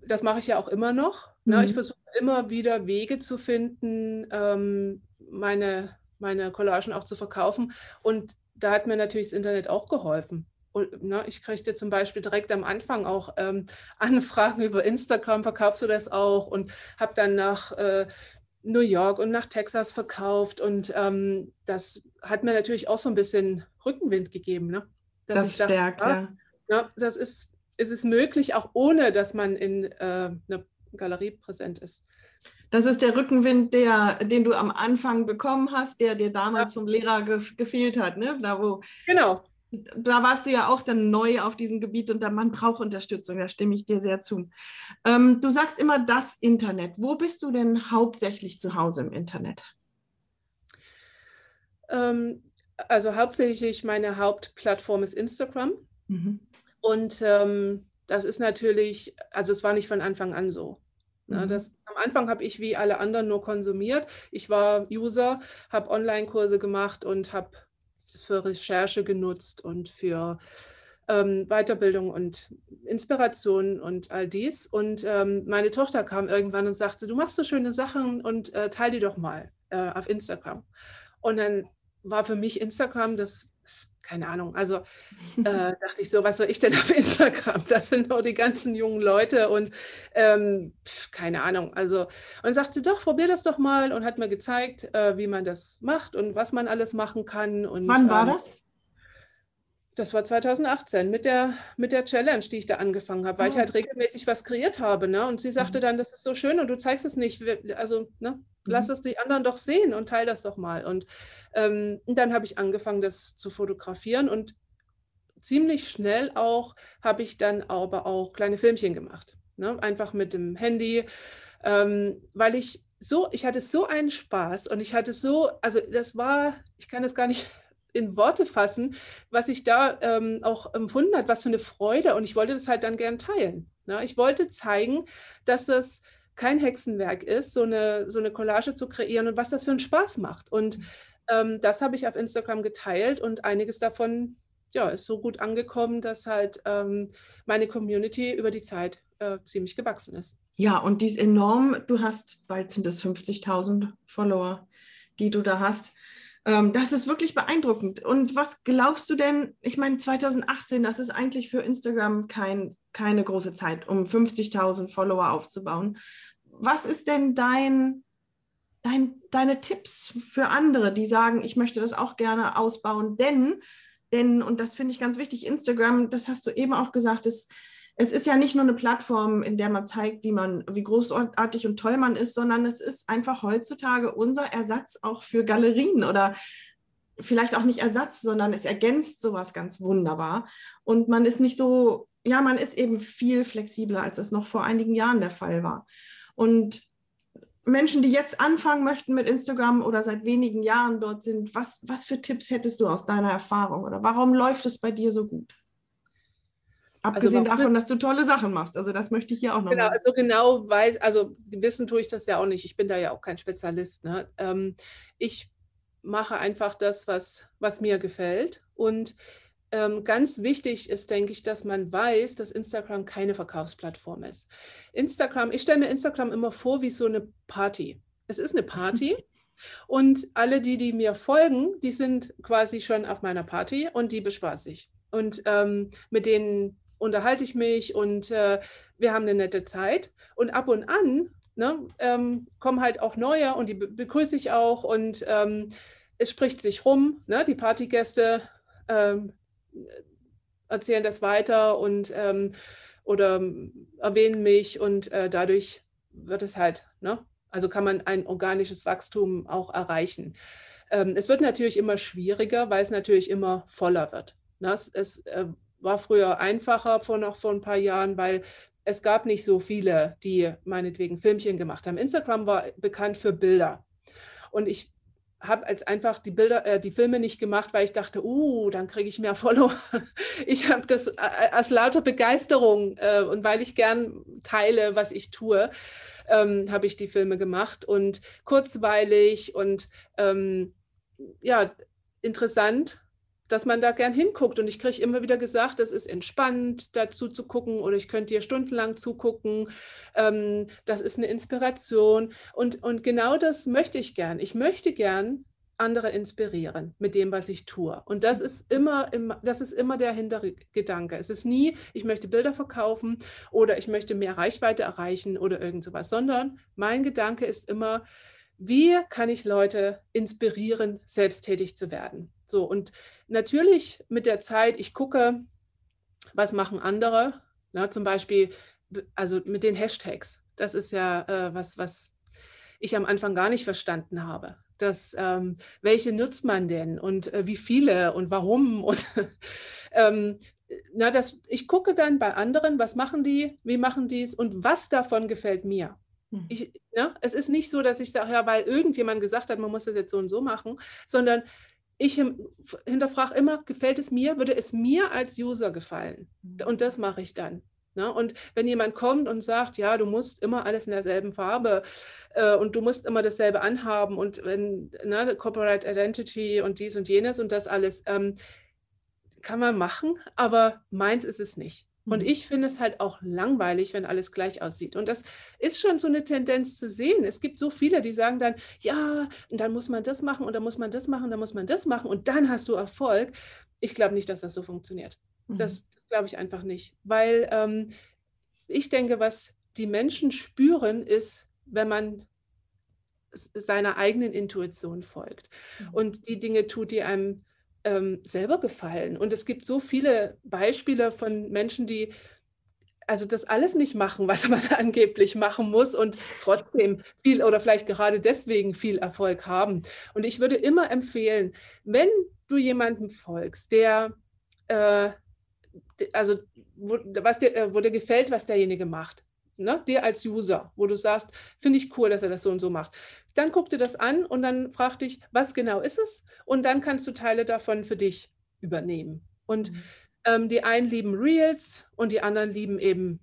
das mache ich ja auch immer noch. Ne? Mhm. Ich versuche immer wieder Wege zu finden, ähm, meine, meine Collagen auch zu verkaufen. Und da hat mir natürlich das Internet auch geholfen. Ne, ich kriegte zum Beispiel direkt am Anfang auch ähm, Anfragen über Instagram, verkaufst du das auch? Und habe dann nach äh, New York und nach Texas verkauft. Und ähm, das hat mir natürlich auch so ein bisschen Rückenwind gegeben. Ne? das stärkt, ja. ja. Das ist, ist es möglich, auch ohne, dass man in äh, einer Galerie präsent ist. Das ist der Rückenwind, der, den du am Anfang bekommen hast, der dir damals ja. vom Lehrer ge gefehlt hat, ne? Da wo, genau. Da warst du ja auch dann neu auf diesem Gebiet und da man braucht Unterstützung, da stimme ich dir sehr zu. Ähm, du sagst immer das Internet. Wo bist du denn hauptsächlich zu Hause im Internet? Ähm, also hauptsächlich meine Hauptplattform ist Instagram. Mhm. Und ähm, das ist natürlich, also es war nicht von Anfang an so. Ja, mhm. das, am Anfang habe ich wie alle anderen nur konsumiert. Ich war User, habe Online-Kurse gemacht und habe für Recherche genutzt und für ähm, Weiterbildung und Inspiration und all dies. Und ähm, meine Tochter kam irgendwann und sagte, du machst so schöne Sachen und äh, teile die doch mal äh, auf Instagram. Und dann war für mich Instagram das keine Ahnung. Also äh, dachte ich so, was soll ich denn auf Instagram? Das sind nur die ganzen jungen Leute und ähm, pf, keine Ahnung. Also und sagte, doch, probier das doch mal und hat mir gezeigt, äh, wie man das macht und was man alles machen kann. Und, Wann war ähm, das? Das war 2018 mit der, mit der Challenge, die ich da angefangen habe, weil oh. ich halt regelmäßig was kreiert habe. Ne? Und sie sagte mhm. dann, das ist so schön und du zeigst es nicht. Also, ne? Mhm. lass es die anderen doch sehen und teile das doch mal. Und, ähm, dann habe ich angefangen, das zu fotografieren und ziemlich schnell auch habe ich dann aber auch kleine Filmchen gemacht. Ne? Einfach mit dem Handy, ähm, weil ich so, ich hatte so einen Spaß und ich hatte so, also das war, ich kann das gar nicht in Worte fassen, was ich da ähm, auch empfunden hat, was für eine Freude. Und ich wollte das halt dann gern teilen. Ne? Ich wollte zeigen, dass das kein Hexenwerk ist, so eine, so eine Collage zu kreieren und was das für einen Spaß macht. Und ähm, das habe ich auf Instagram geteilt und einiges davon ja, ist so gut angekommen, dass halt ähm, meine Community über die Zeit äh, ziemlich gewachsen ist. Ja, und die ist enorm. Du hast, bald sind es 50.000 Follower, die du da hast. Ähm, das ist wirklich beeindruckend. Und was glaubst du denn? Ich meine, 2018, das ist eigentlich für Instagram kein, keine große Zeit, um 50.000 Follower aufzubauen. Was ist denn dein, dein, deine Tipps für andere, die sagen, ich möchte das auch gerne ausbauen? Denn, denn und das finde ich ganz wichtig, Instagram, das hast du eben auch gesagt, ist es ist ja nicht nur eine Plattform, in der man zeigt, wie man, wie großartig und toll man ist, sondern es ist einfach heutzutage unser Ersatz auch für Galerien oder vielleicht auch nicht Ersatz, sondern es ergänzt sowas ganz wunderbar. Und man ist nicht so, ja, man ist eben viel flexibler, als es noch vor einigen Jahren der Fall war. Und Menschen, die jetzt anfangen möchten mit Instagram oder seit wenigen Jahren dort sind, was, was für Tipps hättest du aus deiner Erfahrung oder warum läuft es bei dir so gut? Also Abgesehen also davon, dass du tolle Sachen machst. Also das möchte ich hier auch noch. Genau, also genau weiß, also wissen tue ich das ja auch nicht. Ich bin da ja auch kein Spezialist. Ne? Ähm, ich mache einfach das, was, was mir gefällt. Und ganz wichtig ist, denke ich, dass man weiß, dass Instagram keine Verkaufsplattform ist. Instagram, ich stelle mir Instagram immer vor wie so eine Party. Es ist eine Party. Und alle, die, die mir folgen, die sind quasi schon auf meiner Party und die bespaße ich. Und ähm, mit denen unterhalte ich mich und äh, wir haben eine nette Zeit. Und ab und an ne, ähm, kommen halt auch neue und die be begrüße ich auch und ähm, es spricht sich rum. Ne, die Partygäste ähm, erzählen das weiter und ähm, oder erwähnen mich und äh, dadurch wird es halt ne, Also kann man ein organisches Wachstum auch erreichen. Ähm, es wird natürlich immer schwieriger, weil es natürlich immer voller wird. Ne? Es, es äh, war früher einfacher vor noch vor ein paar Jahren, weil es gab nicht so viele, die meinetwegen Filmchen gemacht haben. Instagram war bekannt für Bilder. Und ich habe als einfach die Bilder, äh, die Filme nicht gemacht, weil ich dachte, uh, dann kriege ich mehr Follower. Ich habe das äh, aus lauter Begeisterung äh, und weil ich gern teile, was ich tue, ähm, habe ich die Filme gemacht und kurzweilig und ähm, ja, interessant dass man da gern hinguckt. Und ich kriege immer wieder gesagt, es ist entspannt, dazu zu gucken oder ich könnte dir stundenlang zugucken. Ähm, das ist eine Inspiration. Und, und genau das möchte ich gern. Ich möchte gern andere inspirieren mit dem, was ich tue. Und das ist immer, das ist immer der Hintergedanke. Es ist nie, ich möchte Bilder verkaufen oder ich möchte mehr Reichweite erreichen oder irgend sowas, sondern mein Gedanke ist immer, wie kann ich Leute inspirieren, selbsttätig zu werden? So, und natürlich mit der Zeit, ich gucke, was machen andere, na, zum Beispiel, also mit den Hashtags. Das ist ja äh, was, was ich am Anfang gar nicht verstanden habe. Das, ähm, welche nutzt man denn und äh, wie viele und warum? Und ähm, na, das, ich gucke dann bei anderen, was machen die, wie machen die es und was davon gefällt mir. Hm. Ich, ja, es ist nicht so, dass ich sage, ja, weil irgendjemand gesagt hat, man muss das jetzt so und so machen, sondern ich hinterfrage immer, gefällt es mir, würde es mir als User gefallen? Mhm. Und das mache ich dann. Ne? Und wenn jemand kommt und sagt, ja, du musst immer alles in derselben Farbe äh, und du musst immer dasselbe anhaben und wenn ne, Corporate Identity und dies und jenes und das alles, ähm, kann man machen, aber meins ist es nicht. Und mhm. ich finde es halt auch langweilig, wenn alles gleich aussieht. Und das ist schon so eine Tendenz zu sehen. Es gibt so viele, die sagen dann, ja, und dann muss man das machen und dann muss man das machen, und dann muss man das machen und dann hast du Erfolg. Ich glaube nicht, dass das so funktioniert. Mhm. Das, das glaube ich einfach nicht. Weil ähm, ich denke, was die Menschen spüren, ist, wenn man seiner eigenen Intuition folgt mhm. und die Dinge tut, die einem ähm, selber gefallen. Und es gibt so viele Beispiele von Menschen, die also das alles nicht machen, was man angeblich machen muss und trotzdem viel oder vielleicht gerade deswegen viel Erfolg haben. Und ich würde immer empfehlen, wenn du jemandem folgst, der äh, also wo, was dir, äh, wo dir gefällt, was derjenige macht, ne, dir als User, wo du sagst, finde ich cool, dass er das so und so macht. Dann guck dir das an und dann frag dich, was genau ist es? Und dann kannst du Teile davon für dich übernehmen. Und mhm. ähm, die einen lieben Reels und die anderen lieben eben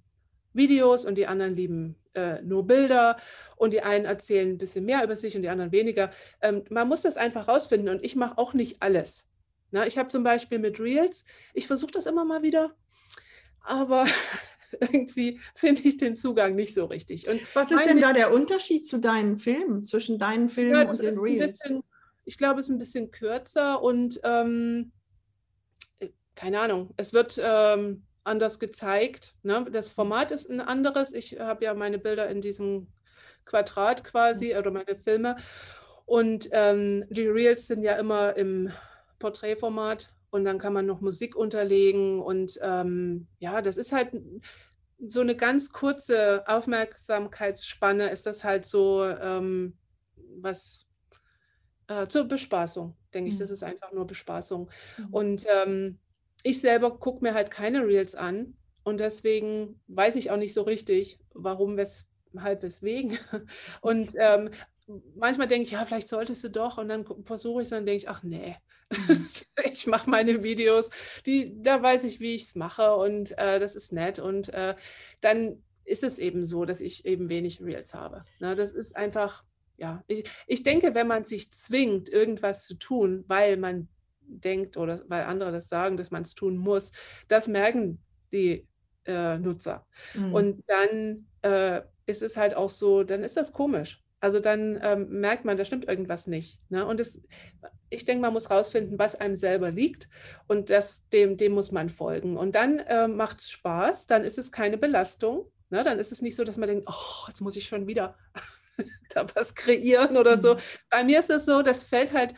Videos und die anderen lieben äh, nur Bilder und die einen erzählen ein bisschen mehr über sich und die anderen weniger. Ähm, man muss das einfach rausfinden und ich mache auch nicht alles. Na, ich habe zum Beispiel mit Reels, ich versuche das immer mal wieder, aber irgendwie finde ich den Zugang nicht so richtig. Und Was ist denn da der Unterschied zu deinen Filmen, zwischen deinen Filmen ja, und den Reels? Bisschen, ich glaube, es ist ein bisschen kürzer und ähm, äh, keine Ahnung, es wird ähm, anders gezeigt. Ne? Das Format ist ein anderes. Ich habe ja meine Bilder in diesem Quadrat quasi mhm. oder meine Filme. Und ähm, die Reels sind ja immer im Porträtformat und dann kann man noch Musik unterlegen und ähm, ja, das ist halt so eine ganz kurze Aufmerksamkeitsspanne, ist das halt so ähm, was äh, zur Bespaßung, denke mhm. ich. Das mhm. ist einfach nur Bespaßung. Mhm. Und ähm, ich selber gucke mir halt keine Reels an und deswegen weiß ich auch nicht so richtig, warum, weshalb, weswegen. Und ähm, manchmal denke ich, ja, vielleicht solltest du doch. Und dann versuche ich es, dann denke ich, ach nee, mhm. ich mache meine Videos, die, da weiß ich, wie ich es mache und äh, das ist nett. Und äh, dann ist es eben so, dass ich eben wenig Reels habe. Na, das ist einfach, ja, ich, ich denke, wenn man sich zwingt, irgendwas zu tun, weil man denkt oder weil andere das sagen, dass man es tun muss, das merken die äh, Nutzer. Mhm. Und dann äh, ist es halt auch so, dann ist das komisch. Also dann ähm, merkt man, da stimmt irgendwas nicht. Ne? Und es, ich denke, man muss rausfinden, was einem selber liegt und das, dem, dem muss man folgen. Und dann äh, macht es Spaß, dann ist es keine Belastung. Ne? Dann ist es nicht so, dass man denkt, oh, jetzt muss ich schon wieder da was kreieren oder so. Mhm. Bei mir ist es so, das fällt halt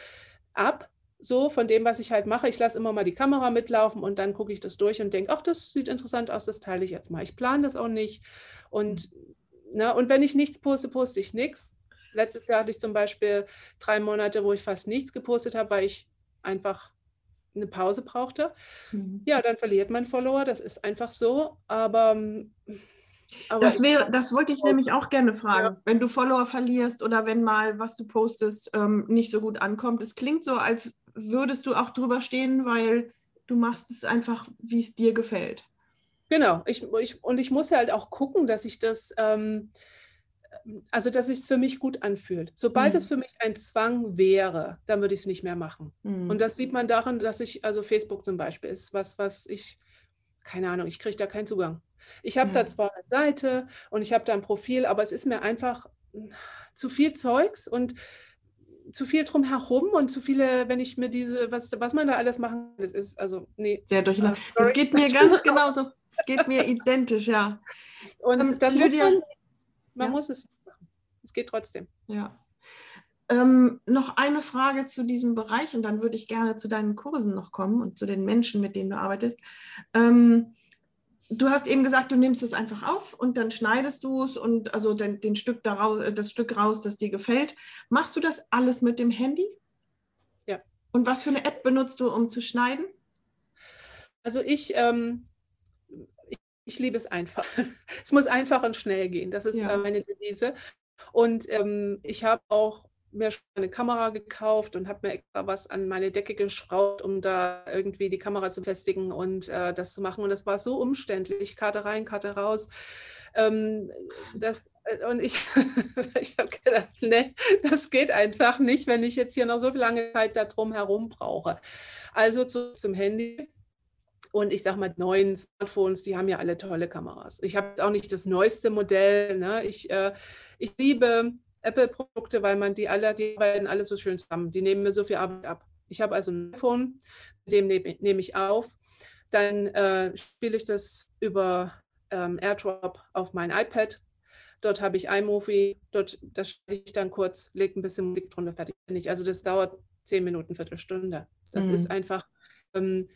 ab, so von dem, was ich halt mache. Ich lasse immer mal die Kamera mitlaufen und dann gucke ich das durch und denke, ach, das sieht interessant aus, das teile ich jetzt mal. Ich plane das auch nicht. Und mhm. Ne? und wenn ich nichts poste, poste ich nichts. letztes Jahr hatte ich zum Beispiel drei Monate, wo ich fast nichts gepostet habe, weil ich einfach eine Pause brauchte. Mhm. Ja, dann verliert man Follower, das ist einfach so. Aber, aber das, wäre, das wollte ich nämlich auch gerne fragen. Ja. Wenn du Follower verlierst oder wenn mal, was du postest, ähm, nicht so gut ankommt. Es klingt so, als würdest du auch drüber stehen, weil du machst es einfach, wie es dir gefällt. Genau, ich, ich, und ich muss halt auch gucken, dass ich das, ähm, also dass es für mich gut anfühlt. Sobald mhm. es für mich ein Zwang wäre, dann würde ich es nicht mehr machen. Mhm. Und das sieht man daran, dass ich, also Facebook zum Beispiel ist was, was ich, keine Ahnung, ich kriege da keinen Zugang. Ich habe ja. da zwar eine Seite und ich habe da ein Profil, aber es ist mir einfach zu viel Zeugs und zu viel drumherum und zu viele, wenn ich mir diese, was, was man da alles machen, das ist, also, nee. Sehr durcheinander. Das geht mir ganz genauso. Es geht mir identisch, ja. Und ähm, dann Lydia, man, man ja. muss es machen. Es geht trotzdem. Ja. Ähm, noch eine Frage zu diesem Bereich und dann würde ich gerne zu deinen Kursen noch kommen und zu den Menschen, mit denen du arbeitest. Ähm, du hast eben gesagt, du nimmst es einfach auf und dann schneidest du es und also den, den Stück daraus, das Stück raus, das dir gefällt. Machst du das alles mit dem Handy? Ja. Und was für eine App benutzt du, um zu schneiden? Also ich, ähm, ich, liebe es einfach. es muss einfach und schnell gehen. Das ist ja. äh, meine Devise. Und ähm, ich habe auch mir schon eine Kamera gekauft und habe mir extra was an meine Decke geschraubt, um da irgendwie die Kamera zu festigen und äh, das zu machen. Und das war so umständlich, Karte rein, Karte raus. Ähm, das, äh, und ich, ich habe gedacht, ne, das geht einfach nicht, wenn ich jetzt hier noch so viel lange Zeit da drum herum brauche. Also zu, zum Handy. Und ich sage mal, neuen Smartphones, die haben ja alle tolle Kameras. Ich habe auch nicht das neueste Modell. Ne? Ich, äh, ich liebe Apple-Produkte, weil man die alle, die arbeiten alle so schön zusammen. Die nehmen mir so viel Arbeit ab. Ich habe also ein iPhone, mit dem nehme nehm ich auf. Dann äh, spiele ich das über ähm, AirDrop auf mein iPad. Dort habe ich iMovie, dort das stelle ich dann kurz, lege ein bisschen Musik drunter, fertig bin ich. Also das dauert zehn Minuten, Viertelstunde. Das mhm. ist einfach ähm,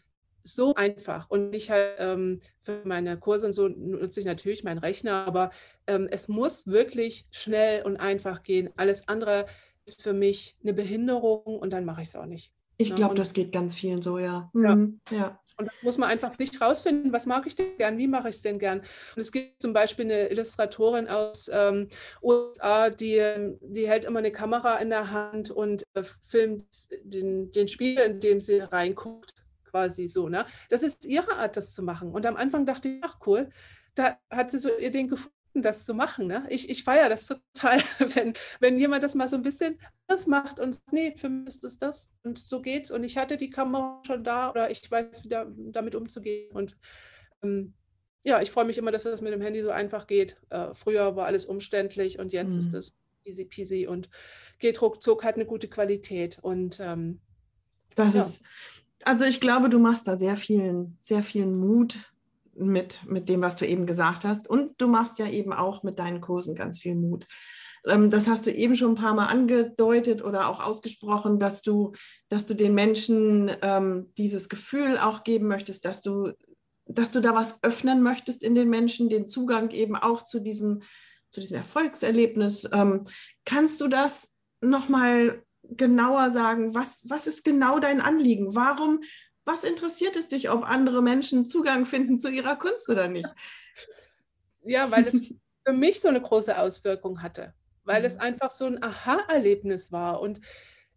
so einfach. Und ich halt ähm, für meine Kurse und so nutze ich natürlich meinen Rechner, aber ähm, es muss wirklich schnell und einfach gehen. Alles andere ist für mich eine Behinderung und dann mache ich es auch nicht. Ich ne? glaube, das geht ganz vielen so, ja. Mhm. ja. Und da muss man einfach nicht rausfinden, was mag ich denn gern, wie mache ich es denn gern. Und es gibt zum Beispiel eine Illustratorin aus ähm, USA, die, die hält immer eine Kamera in der Hand und äh, filmt den, den Spiegel, in dem sie reinguckt quasi so. Ne? Das ist ihre Art, das zu machen. Und am Anfang dachte ich, ach cool, da hat sie so ihr Ding gefunden, das zu machen. Ne? Ich, ich feiere das total, wenn, wenn jemand das mal so ein bisschen anders macht und sagt, nee, für mich ist es das und so geht's. Und ich hatte die Kamera schon da oder ich weiß, wie da, damit umzugehen. Und ähm, ja, ich freue mich immer, dass das mit dem Handy so einfach geht. Äh, früher war alles umständlich und jetzt mhm. ist es easy peasy und geht ruckzuck, hat eine gute Qualität. Und ähm, das ja. ist also ich glaube, du machst da sehr vielen, sehr vielen Mut mit, mit dem, was du eben gesagt hast. Und du machst ja eben auch mit deinen Kursen ganz viel Mut. Ähm, das hast du eben schon ein paar Mal angedeutet oder auch ausgesprochen, dass du, dass du den Menschen ähm, dieses Gefühl auch geben möchtest, dass du, dass du da was öffnen möchtest in den Menschen, den Zugang eben auch zu diesem, zu diesem Erfolgserlebnis. Ähm, kannst du das nochmal genauer sagen, was, was ist genau dein Anliegen? Warum, was interessiert es dich, ob andere Menschen Zugang finden zu ihrer Kunst oder nicht? Ja, weil es für mich so eine große Auswirkung hatte, weil es mhm. einfach so ein Aha-Erlebnis war und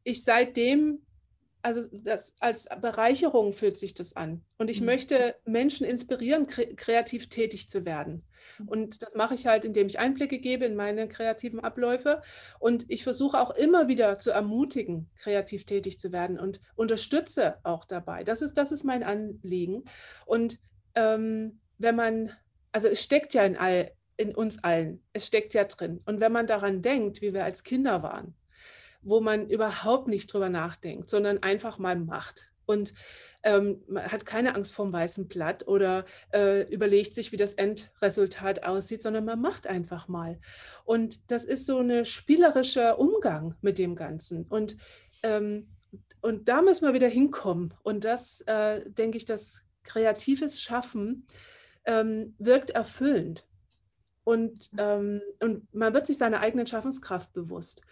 ich seitdem also das, als Bereicherung fühlt sich das an. Und ich mhm. möchte Menschen inspirieren, kre kreativ tätig zu werden. Mhm. Und das mache ich halt, indem ich Einblicke gebe in meine kreativen Abläufe. Und ich versuche auch immer wieder zu ermutigen, kreativ tätig zu werden und unterstütze auch dabei. Das ist, das ist mein Anliegen. Und ähm, wenn man, also es steckt ja in, all, in uns allen, es steckt ja drin. Und wenn man daran denkt, wie wir als Kinder waren, wo man überhaupt nicht drüber nachdenkt, sondern einfach mal macht. Und ähm, man hat keine Angst vorm weißen Blatt oder äh, überlegt sich, wie das Endresultat aussieht, sondern man macht einfach mal. Und das ist so ein spielerischer Umgang mit dem Ganzen. Und, ähm, und da müssen wir wieder hinkommen. Und das, äh, denke ich, das kreatives Schaffen ähm, wirkt erfüllend. und, ähm, und man wird sich seiner eigenen Schaffenskraft bewusst.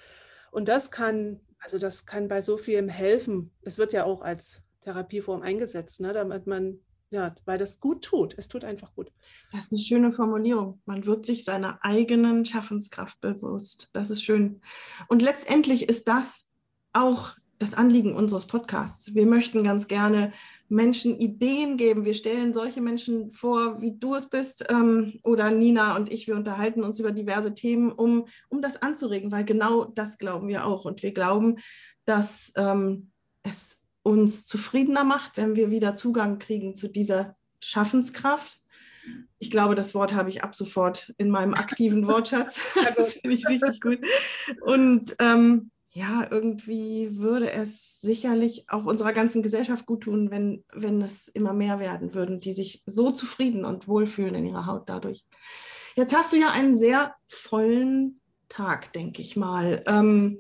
Und das kann, also das kann bei so vielem helfen. Es wird ja auch als Therapieform eingesetzt, ne, damit man, ja, weil das gut tut. Es tut einfach gut. Das ist eine schöne Formulierung. Man wird sich seiner eigenen Schaffenskraft bewusst. Das ist schön. Und letztendlich ist das auch das Anliegen unseres Podcasts. Wir möchten ganz gerne Menschen Ideen geben. Wir stellen solche Menschen vor, wie du es bist, ähm, oder Nina und ich. Wir unterhalten uns über diverse Themen, um, um das anzuregen, weil genau das glauben wir auch. Und wir glauben, dass ähm, es uns zufriedener macht, wenn wir wieder Zugang kriegen zu dieser Schaffenskraft. Ich glaube, das Wort habe ich ab sofort in meinem aktiven Wortschatz. das finde ich richtig gut. Und ähm, ja, irgendwie würde es sicherlich auch unserer ganzen Gesellschaft gut tun, wenn, wenn es immer mehr werden würden, die sich so zufrieden und wohlfühlen in ihrer Haut dadurch. Jetzt hast du ja einen sehr vollen Tag, denke ich mal. Ähm,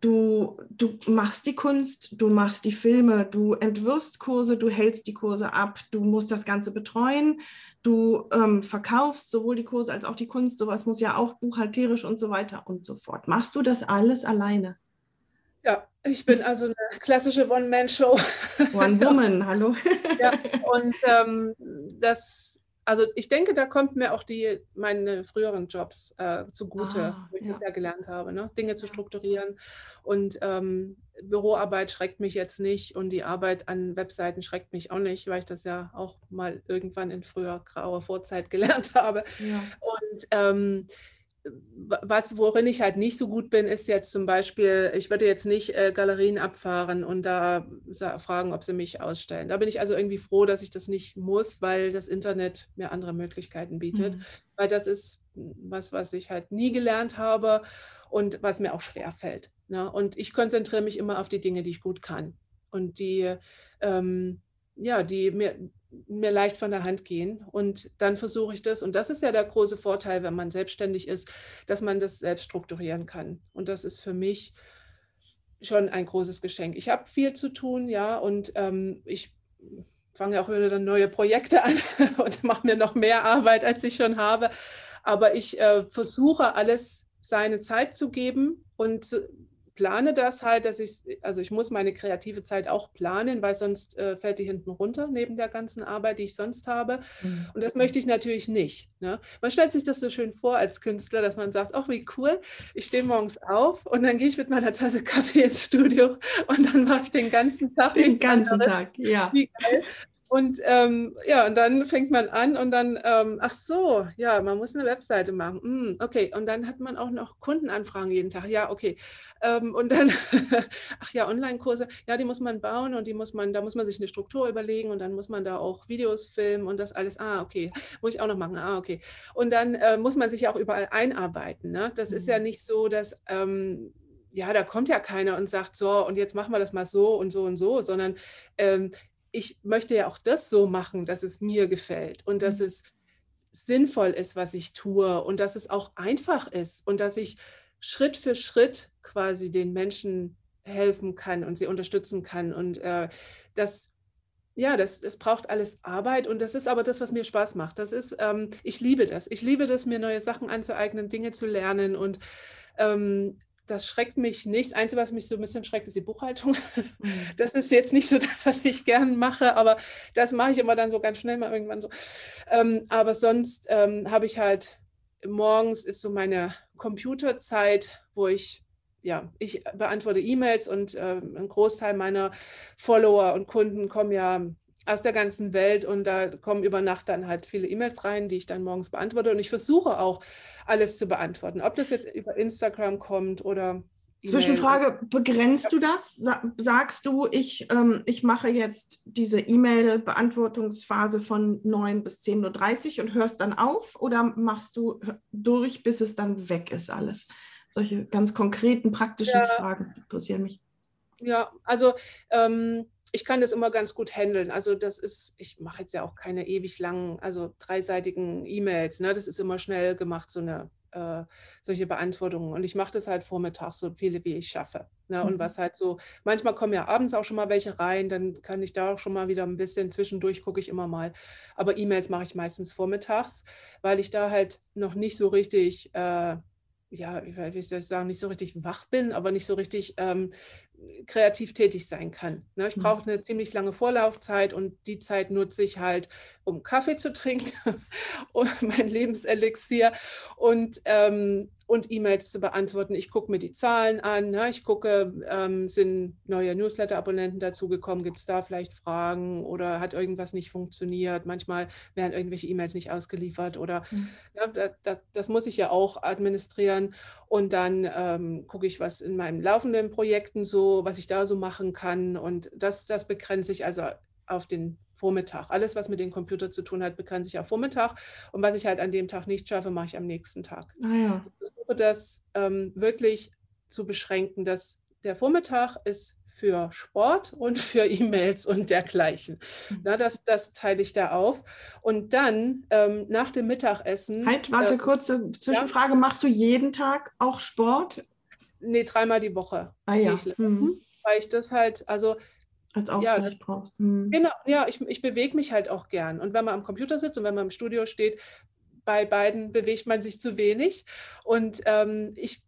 du, du machst die Kunst, du machst die Filme, du entwirfst Kurse, du hältst die Kurse ab, du musst das Ganze betreuen, du ähm, verkaufst sowohl die Kurse als auch die Kunst, sowas muss ja auch buchhalterisch und so weiter und so fort. Machst du das alles alleine? Ich bin also eine klassische One-Man-Show. One-Woman, hallo. ja, und ähm, das, also ich denke, da kommt mir auch die, meine früheren Jobs äh, zugute, ah, wo ich ja. das ja gelernt habe, ne? Dinge zu strukturieren. Und ähm, Büroarbeit schreckt mich jetzt nicht und die Arbeit an Webseiten schreckt mich auch nicht, weil ich das ja auch mal irgendwann in früher grauer Vorzeit gelernt habe. Ja. Und ähm, was, worin ich halt nicht so gut bin, ist jetzt zum Beispiel, ich würde jetzt nicht äh, Galerien abfahren und da fragen, ob sie mich ausstellen. Da bin ich also irgendwie froh, dass ich das nicht muss, weil das Internet mir andere Möglichkeiten bietet. Mhm. Weil das ist was, was ich halt nie gelernt habe und was mir auch schwer fällt. Ne? Und ich konzentriere mich immer auf die Dinge, die ich gut kann und die, ähm, ja, die mir, mir leicht von der Hand gehen. Und dann versuche ich das. Und das ist ja der große Vorteil, wenn man selbstständig ist, dass man das selbst strukturieren kann. Und das ist für mich schon ein großes Geschenk. Ich habe viel zu tun, ja, und ähm, ich fange auch wieder neue Projekte an und mache mir noch mehr Arbeit, als ich schon habe. Aber ich äh, versuche alles seine Zeit zu geben und zu, plane das halt, dass ich, also ich muss meine kreative Zeit auch planen, weil sonst äh, fällt die hinten runter neben der ganzen Arbeit, die ich sonst habe. Mhm. Und das möchte ich natürlich nicht. Ne? Man stellt sich das so schön vor als Künstler, dass man sagt, ach wie cool, ich stehe morgens auf und dann gehe ich mit meiner Tasse Kaffee ins Studio und dann mache ich den ganzen Tag. Den ganzen anderes. Tag, ja. Wie geil. Und ähm, ja, und dann fängt man an und dann, ähm, ach so, ja, man muss eine Webseite machen. Mm, okay, und dann hat man auch noch Kundenanfragen jeden Tag. Ja, okay. Ähm, und dann, ach ja, Online-Kurse, ja, die muss man bauen und die muss man, da muss man sich eine Struktur überlegen und dann muss man da auch Videos filmen und das alles. Ah, okay, muss ich auch noch machen. Ah, okay. Und dann äh, muss man sich ja auch überall einarbeiten. Ne? Das mhm. ist ja mhm. nicht so, dass ähm, ja, da kommt ja keiner und sagt so, und jetzt machen wir das mal so und so und so, sondern ähm, ich möchte ja auch das so machen, dass es mir gefällt und dass mhm. es sinnvoll ist, was ich tue und dass es auch einfach ist und dass ich Schritt für Schritt quasi den Menschen helfen kann und sie unterstützen kann. Und äh, das, ja, das, das braucht alles Arbeit und das ist aber das, was mir Spaß macht. Das ist, ähm, ich liebe das. Ich liebe das, mir neue Sachen anzueignen, Dinge zu lernen und ähm, das schreckt mich nicht. Das Einzige, was mich so ein bisschen schreckt, ist die Buchhaltung. Mhm. Das ist jetzt nicht so das, was ich gern mache, aber das mache ich immer dann so ganz schnell mal irgendwann so. Ähm, aber sonst ähm, habe ich halt morgens ist so meine Computerzeit, wo ich ja, ich beantworte E-Mails und äh, ein Großteil meiner Follower und Kunden kommen ja aus der ganzen Welt und da kommen über Nacht dann halt viele E-Mails rein, die ich dann morgens beantworte und ich versuche auch alles zu beantworten, ob das jetzt über Instagram kommt oder Zwischenfrage, begrenzt du das? Sagst du, ich, ähm, ich mache jetzt diese E-Mail-Beantwortungsphase von 9 bis 10.30 Uhr und hörst dann auf oder machst du durch, bis es dann weg ist alles? Solche ganz konkreten, praktischen ja. Fragen interessieren mich. Ja, also ähm, ich kann das immer ganz gut handeln. Also das ist, ich mache jetzt ja auch keine ewig langen, also dreiseitigen E-Mails. Ne? Das ist immer schnell gemacht, so eine äh, solche Beantwortungen. Und ich mache das halt vormittags, so viele wie ich schaffe. Ne? Und Mhm. was halt so, manchmal kommen ja abends auch schon mal welche rein, dann kann ich da auch schon mal wieder ein bisschen zwischendurch, gucke ich immer mal. Aber E-Mails mache ich meistens vormittags, weil ich da halt noch nicht so richtig, äh, ja, wie wie soll ich sagen, nicht so richtig wach bin, aber nicht so richtig ähm, kreativ tätig sein kann. Ne? Ich Mhm. brauche eine ziemlich lange Vorlaufzeit und die Zeit nutze ich halt, um Kaffee zu trinken, um mein Lebenselixier und, ähm, und E-Mails zu beantworten. Ich gucke mir die Zahlen an, ne? ich gucke, ähm, sind neue Newsletter-Abonnenten dazugekommen, gibt es da vielleicht Fragen oder hat irgendwas nicht funktioniert? Manchmal werden irgendwelche E-Mails nicht ausgeliefert oder Mhm. ja, da, da, das muss ich ja auch administrieren. Und dann ähm, gucke ich, was in meinen laufenden Projekten so, was ich da so machen kann. Und das, das begrenze ich also auf den Vormittag. Alles, was mit dem Computer zu tun hat, begrenze ich auf Vormittag. Und was ich halt an dem Tag nicht schaffe, mache ich am nächsten Tag. Ah ja. Ich versuche das ähm, wirklich zu beschränken, dass der Vormittag ist für Sport und für E-Mails und dergleichen. Mhm. Na, das, das teile ich da auf. Und dann ähm, nach dem Mittagessen. Halt, warte, äh, kurze Zwischenfrage. Machst du jeden Tag auch Sport? Nee, dreimal die Woche. Ah ja. laufen, Weil ich das halt, also Als Ausgleich brauchst. Mhm. genau, ja, ich, ich bewege mich halt auch gern. Und wenn man am Computer sitzt und wenn man im Studio steht, bei beiden bewegt man sich zu wenig. Und ähm, ich,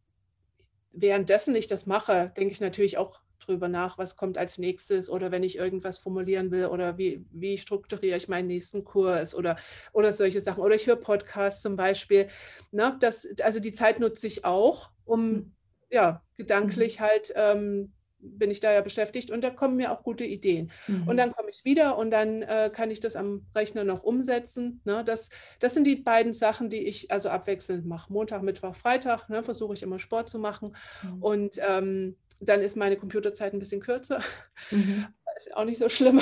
währenddessen ich das mache, denke ich natürlich auch drüber nach, was kommt als nächstes oder wenn ich irgendwas formulieren will oder wie, wie strukturiere ich meinen nächsten Kurs oder, oder solche Sachen. Oder ich höre Podcasts zum Beispiel. Ne, das, also die Zeit nutze ich auch, um Mhm. ja, gedanklich halt ähm, bin ich da ja beschäftigt und da kommen mir auch gute Ideen. Mhm. Und dann komme ich wieder und dann äh, kann ich das am Rechner noch umsetzen. Ne? Das, das sind die beiden Sachen, die ich also abwechselnd mache. Montag, Mittwoch, Freitag ne, versuche ich immer Sport zu machen. Mhm. Und ähm, dann ist meine Computerzeit ein bisschen kürzer. Mhm. Ist auch nicht so schlimm.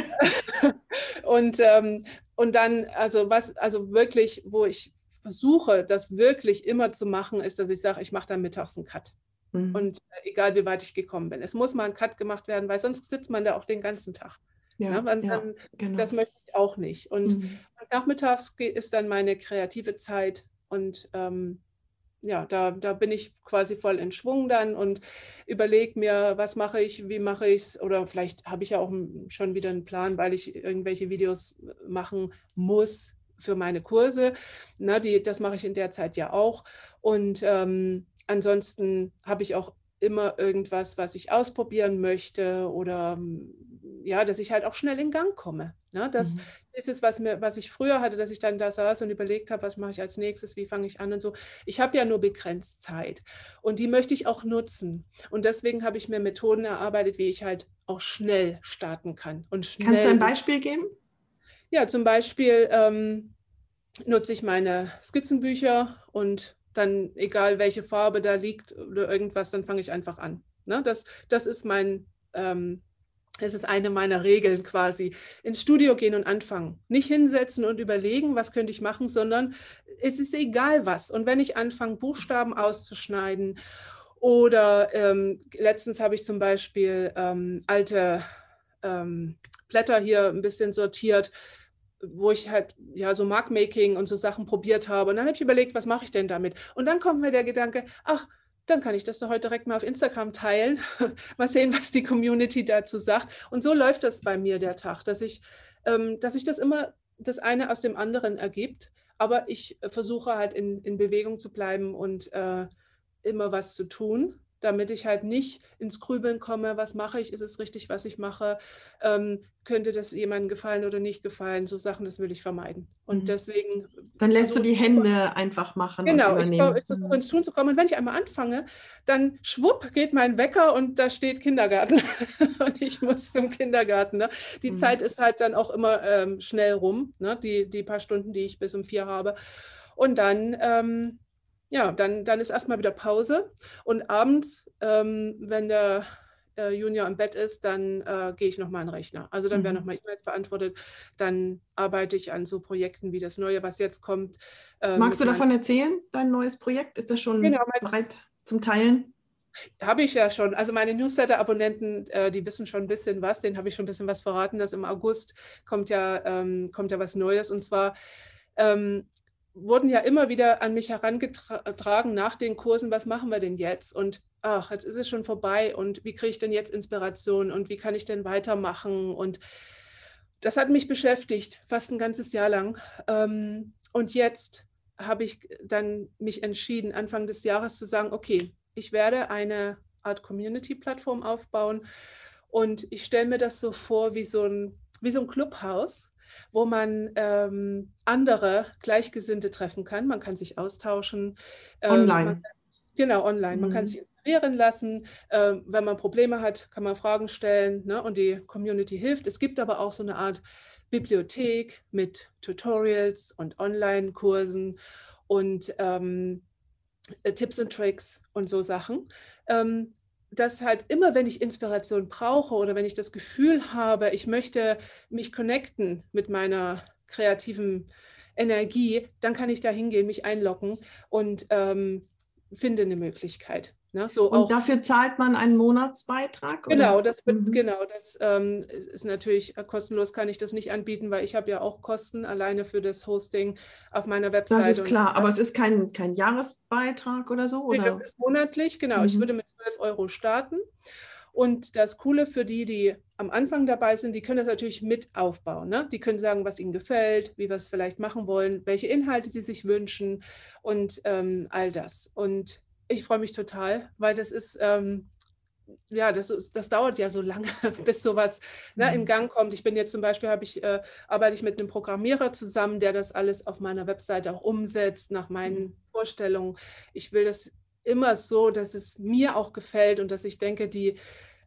und, ähm, und dann, also was, also wirklich, wo ich versuche, das wirklich immer zu machen, ist, dass ich sage, ich mache dann mittags einen Cut. Mhm. Und äh, egal wie weit ich gekommen bin. Es muss mal ein Cut gemacht werden, weil sonst sitzt man da auch den ganzen Tag. ja, ne? Ja, dann, genau. Das möchte ich auch nicht. Und Mhm. nachmittags ist dann meine kreative Zeit und ähm, ja, da, da bin ich quasi voll in Schwung dann und überlege mir, was mache ich, wie mache ich es oder vielleicht habe ich ja auch schon wieder einen Plan, weil ich irgendwelche Videos machen muss für meine Kurse. Na, die, das mache ich in der Zeit ja auch. Und ähm, ansonsten habe ich auch immer irgendwas, was ich ausprobieren möchte oder ähm, ja, dass ich halt auch schnell in Gang komme. Ne? Das, Mhm. ist es, was, mir, was ich früher hatte, dass ich dann da saß und überlegt habe, was mache ich als nächstes, wie fange ich an und so. Ich habe ja nur begrenzt Zeit und die möchte ich auch nutzen. Und deswegen habe ich mir Methoden erarbeitet, wie ich halt auch schnell starten kann. Und schnell Kannst du ein Beispiel geben? ja, zum Beispiel ähm, nutze ich meine Skizzenbücher und dann, egal welche Farbe da liegt oder irgendwas, dann fange ich einfach an. Ne? Das, das ist mein, ähm, das ist eine meiner Regeln quasi. Ins Studio gehen und anfangen. Nicht hinsetzen und überlegen, was könnte ich machen, sondern es ist egal was. Und wenn ich anfange, Buchstaben auszuschneiden oder ähm, letztens habe ich zum Beispiel ähm, alte ähm, Blätter hier ein bisschen sortiert, wo ich halt ja so Markmaking und so Sachen probiert habe. Und dann habe ich überlegt, was mache ich denn damit? Und dann kommt mir der Gedanke, ach, dann kann ich das doch heute direkt mal auf Instagram teilen. mal sehen, was die Community dazu sagt. Und so läuft das bei mir der Tag, dass ich, ähm, dass ich das immer das eine aus dem anderen ergibt. Aber ich äh, versuche halt in, in Bewegung zu bleiben und äh, immer was zu tun, damit ich halt nicht ins Grübeln komme, was mache ich, ist es richtig, was ich mache, ähm, könnte das jemandem gefallen oder nicht gefallen, so Sachen, das will ich vermeiden. Und Mhm. deswegen. Dann lässt du die Hände einfach machen. Genau, ich, ich versuche ins Tun zu kommen. Und wenn ich einmal anfange, dann schwupp geht mein Wecker und da steht Kindergarten. und ich muss zum Kindergarten. Ne? Die Mhm. Zeit ist halt dann auch immer ähm, schnell rum, ne? die, die paar Stunden, die ich bis um vier habe. Und dann, ähm, ja, dann, dann ist erstmal wieder Pause. Und abends, ähm, wenn der äh, Junior im Bett ist, dann äh, gehe ich nochmal an den Rechner. Also dann werden Mhm. nochmal E-Mails beantwortet. Dann arbeite ich an so Projekten wie das Neue, was jetzt kommt. äh, Magst du davon erzählen, dein neues Projekt? Ist das schon Genau, bereit zum Teilen? Habe ich ja schon. Also meine Newsletter-Abonnenten, äh, die wissen schon ein bisschen was. Denen habe ich schon ein bisschen was verraten. Dass im August kommt ja, ähm, kommt ja was Neues. Und zwar ähm, wurden ja immer wieder an mich herangetragen nach den Kursen, was machen wir denn jetzt? Und ach, jetzt ist es schon vorbei und wie kriege ich denn jetzt Inspiration und wie kann ich denn weitermachen? Und das hat mich beschäftigt, fast ein ganzes Jahr lang. Ähm, und jetzt habe ich dann mich entschieden, Anfang des Jahres zu sagen, okay, ich werde eine Art Community-Plattform aufbauen und ich stelle mir das so vor wie so ein, wie so ein Clubhaus, wo man ähm, andere Gleichgesinnte treffen kann. Man kann sich austauschen. Ähm, online. Man, genau, online. Mhm. Man kann mhm. sich inspirieren lassen. Ähm, wenn man Probleme hat, kann man Fragen stellen ne? und die Community hilft. Es gibt aber auch so eine Art Bibliothek mit Tutorials und Online-Kursen und ähm, äh, Tipps und Tricks und so Sachen. Ähm, dass halt immer, wenn ich Inspiration brauche oder wenn ich das Gefühl habe, ich möchte mich connecten mit meiner kreativen Energie, dann kann ich da hingehen, mich einloggen und ähm, finde eine Möglichkeit. Ne? So und dafür zahlt man einen Monatsbeitrag? Genau, oder? das mhm. genau, das ähm, ist natürlich äh, kostenlos, kann ich das nicht anbieten, weil ich habe ja auch Kosten alleine für das Hosting auf meiner Webseite. Das ist klar, aber es ist kein, kein Jahresbeitrag oder so? Oder? das ist monatlich, genau. Mhm. Ich würde mit 12 Euro starten. Und das Coole für die, die am Anfang dabei sind, die können das natürlich mit aufbauen. Ne? Die können sagen, was ihnen gefällt, wie wir es vielleicht machen wollen, welche Inhalte sie sich wünschen und ähm, all das. Und ich freue mich total, weil das ist, ähm, ja, das, das dauert ja so lange, bis sowas ne, in mhm. Gang kommt. Ich bin jetzt zum Beispiel, ich, äh, arbeite ich mit einem Programmierer zusammen, der das alles auf meiner Webseite auch umsetzt, nach meinen mhm. Vorstellungen. Ich will das immer so, dass es mir auch gefällt und dass ich denke, die,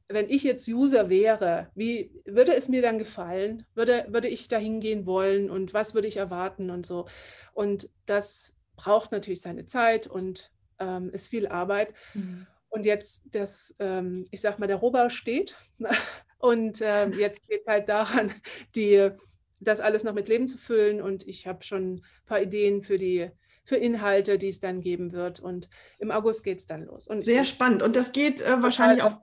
wenn ich jetzt User wäre, wie würde es mir dann gefallen? Würde, würde ich da hingehen wollen und was würde ich erwarten und so? Und das braucht natürlich seine Zeit und ähm, ist viel Arbeit. Mhm. Und jetzt das, ähm, ich sag mal, der Rohbau steht. und äh, jetzt geht es halt daran, die, das alles noch mit Leben zu füllen. Und ich habe schon ein paar Ideen für die für Inhalte, die es dann geben wird. Und im August geht es dann los. Und Sehr spannend. Und das geht äh, wahrscheinlich auf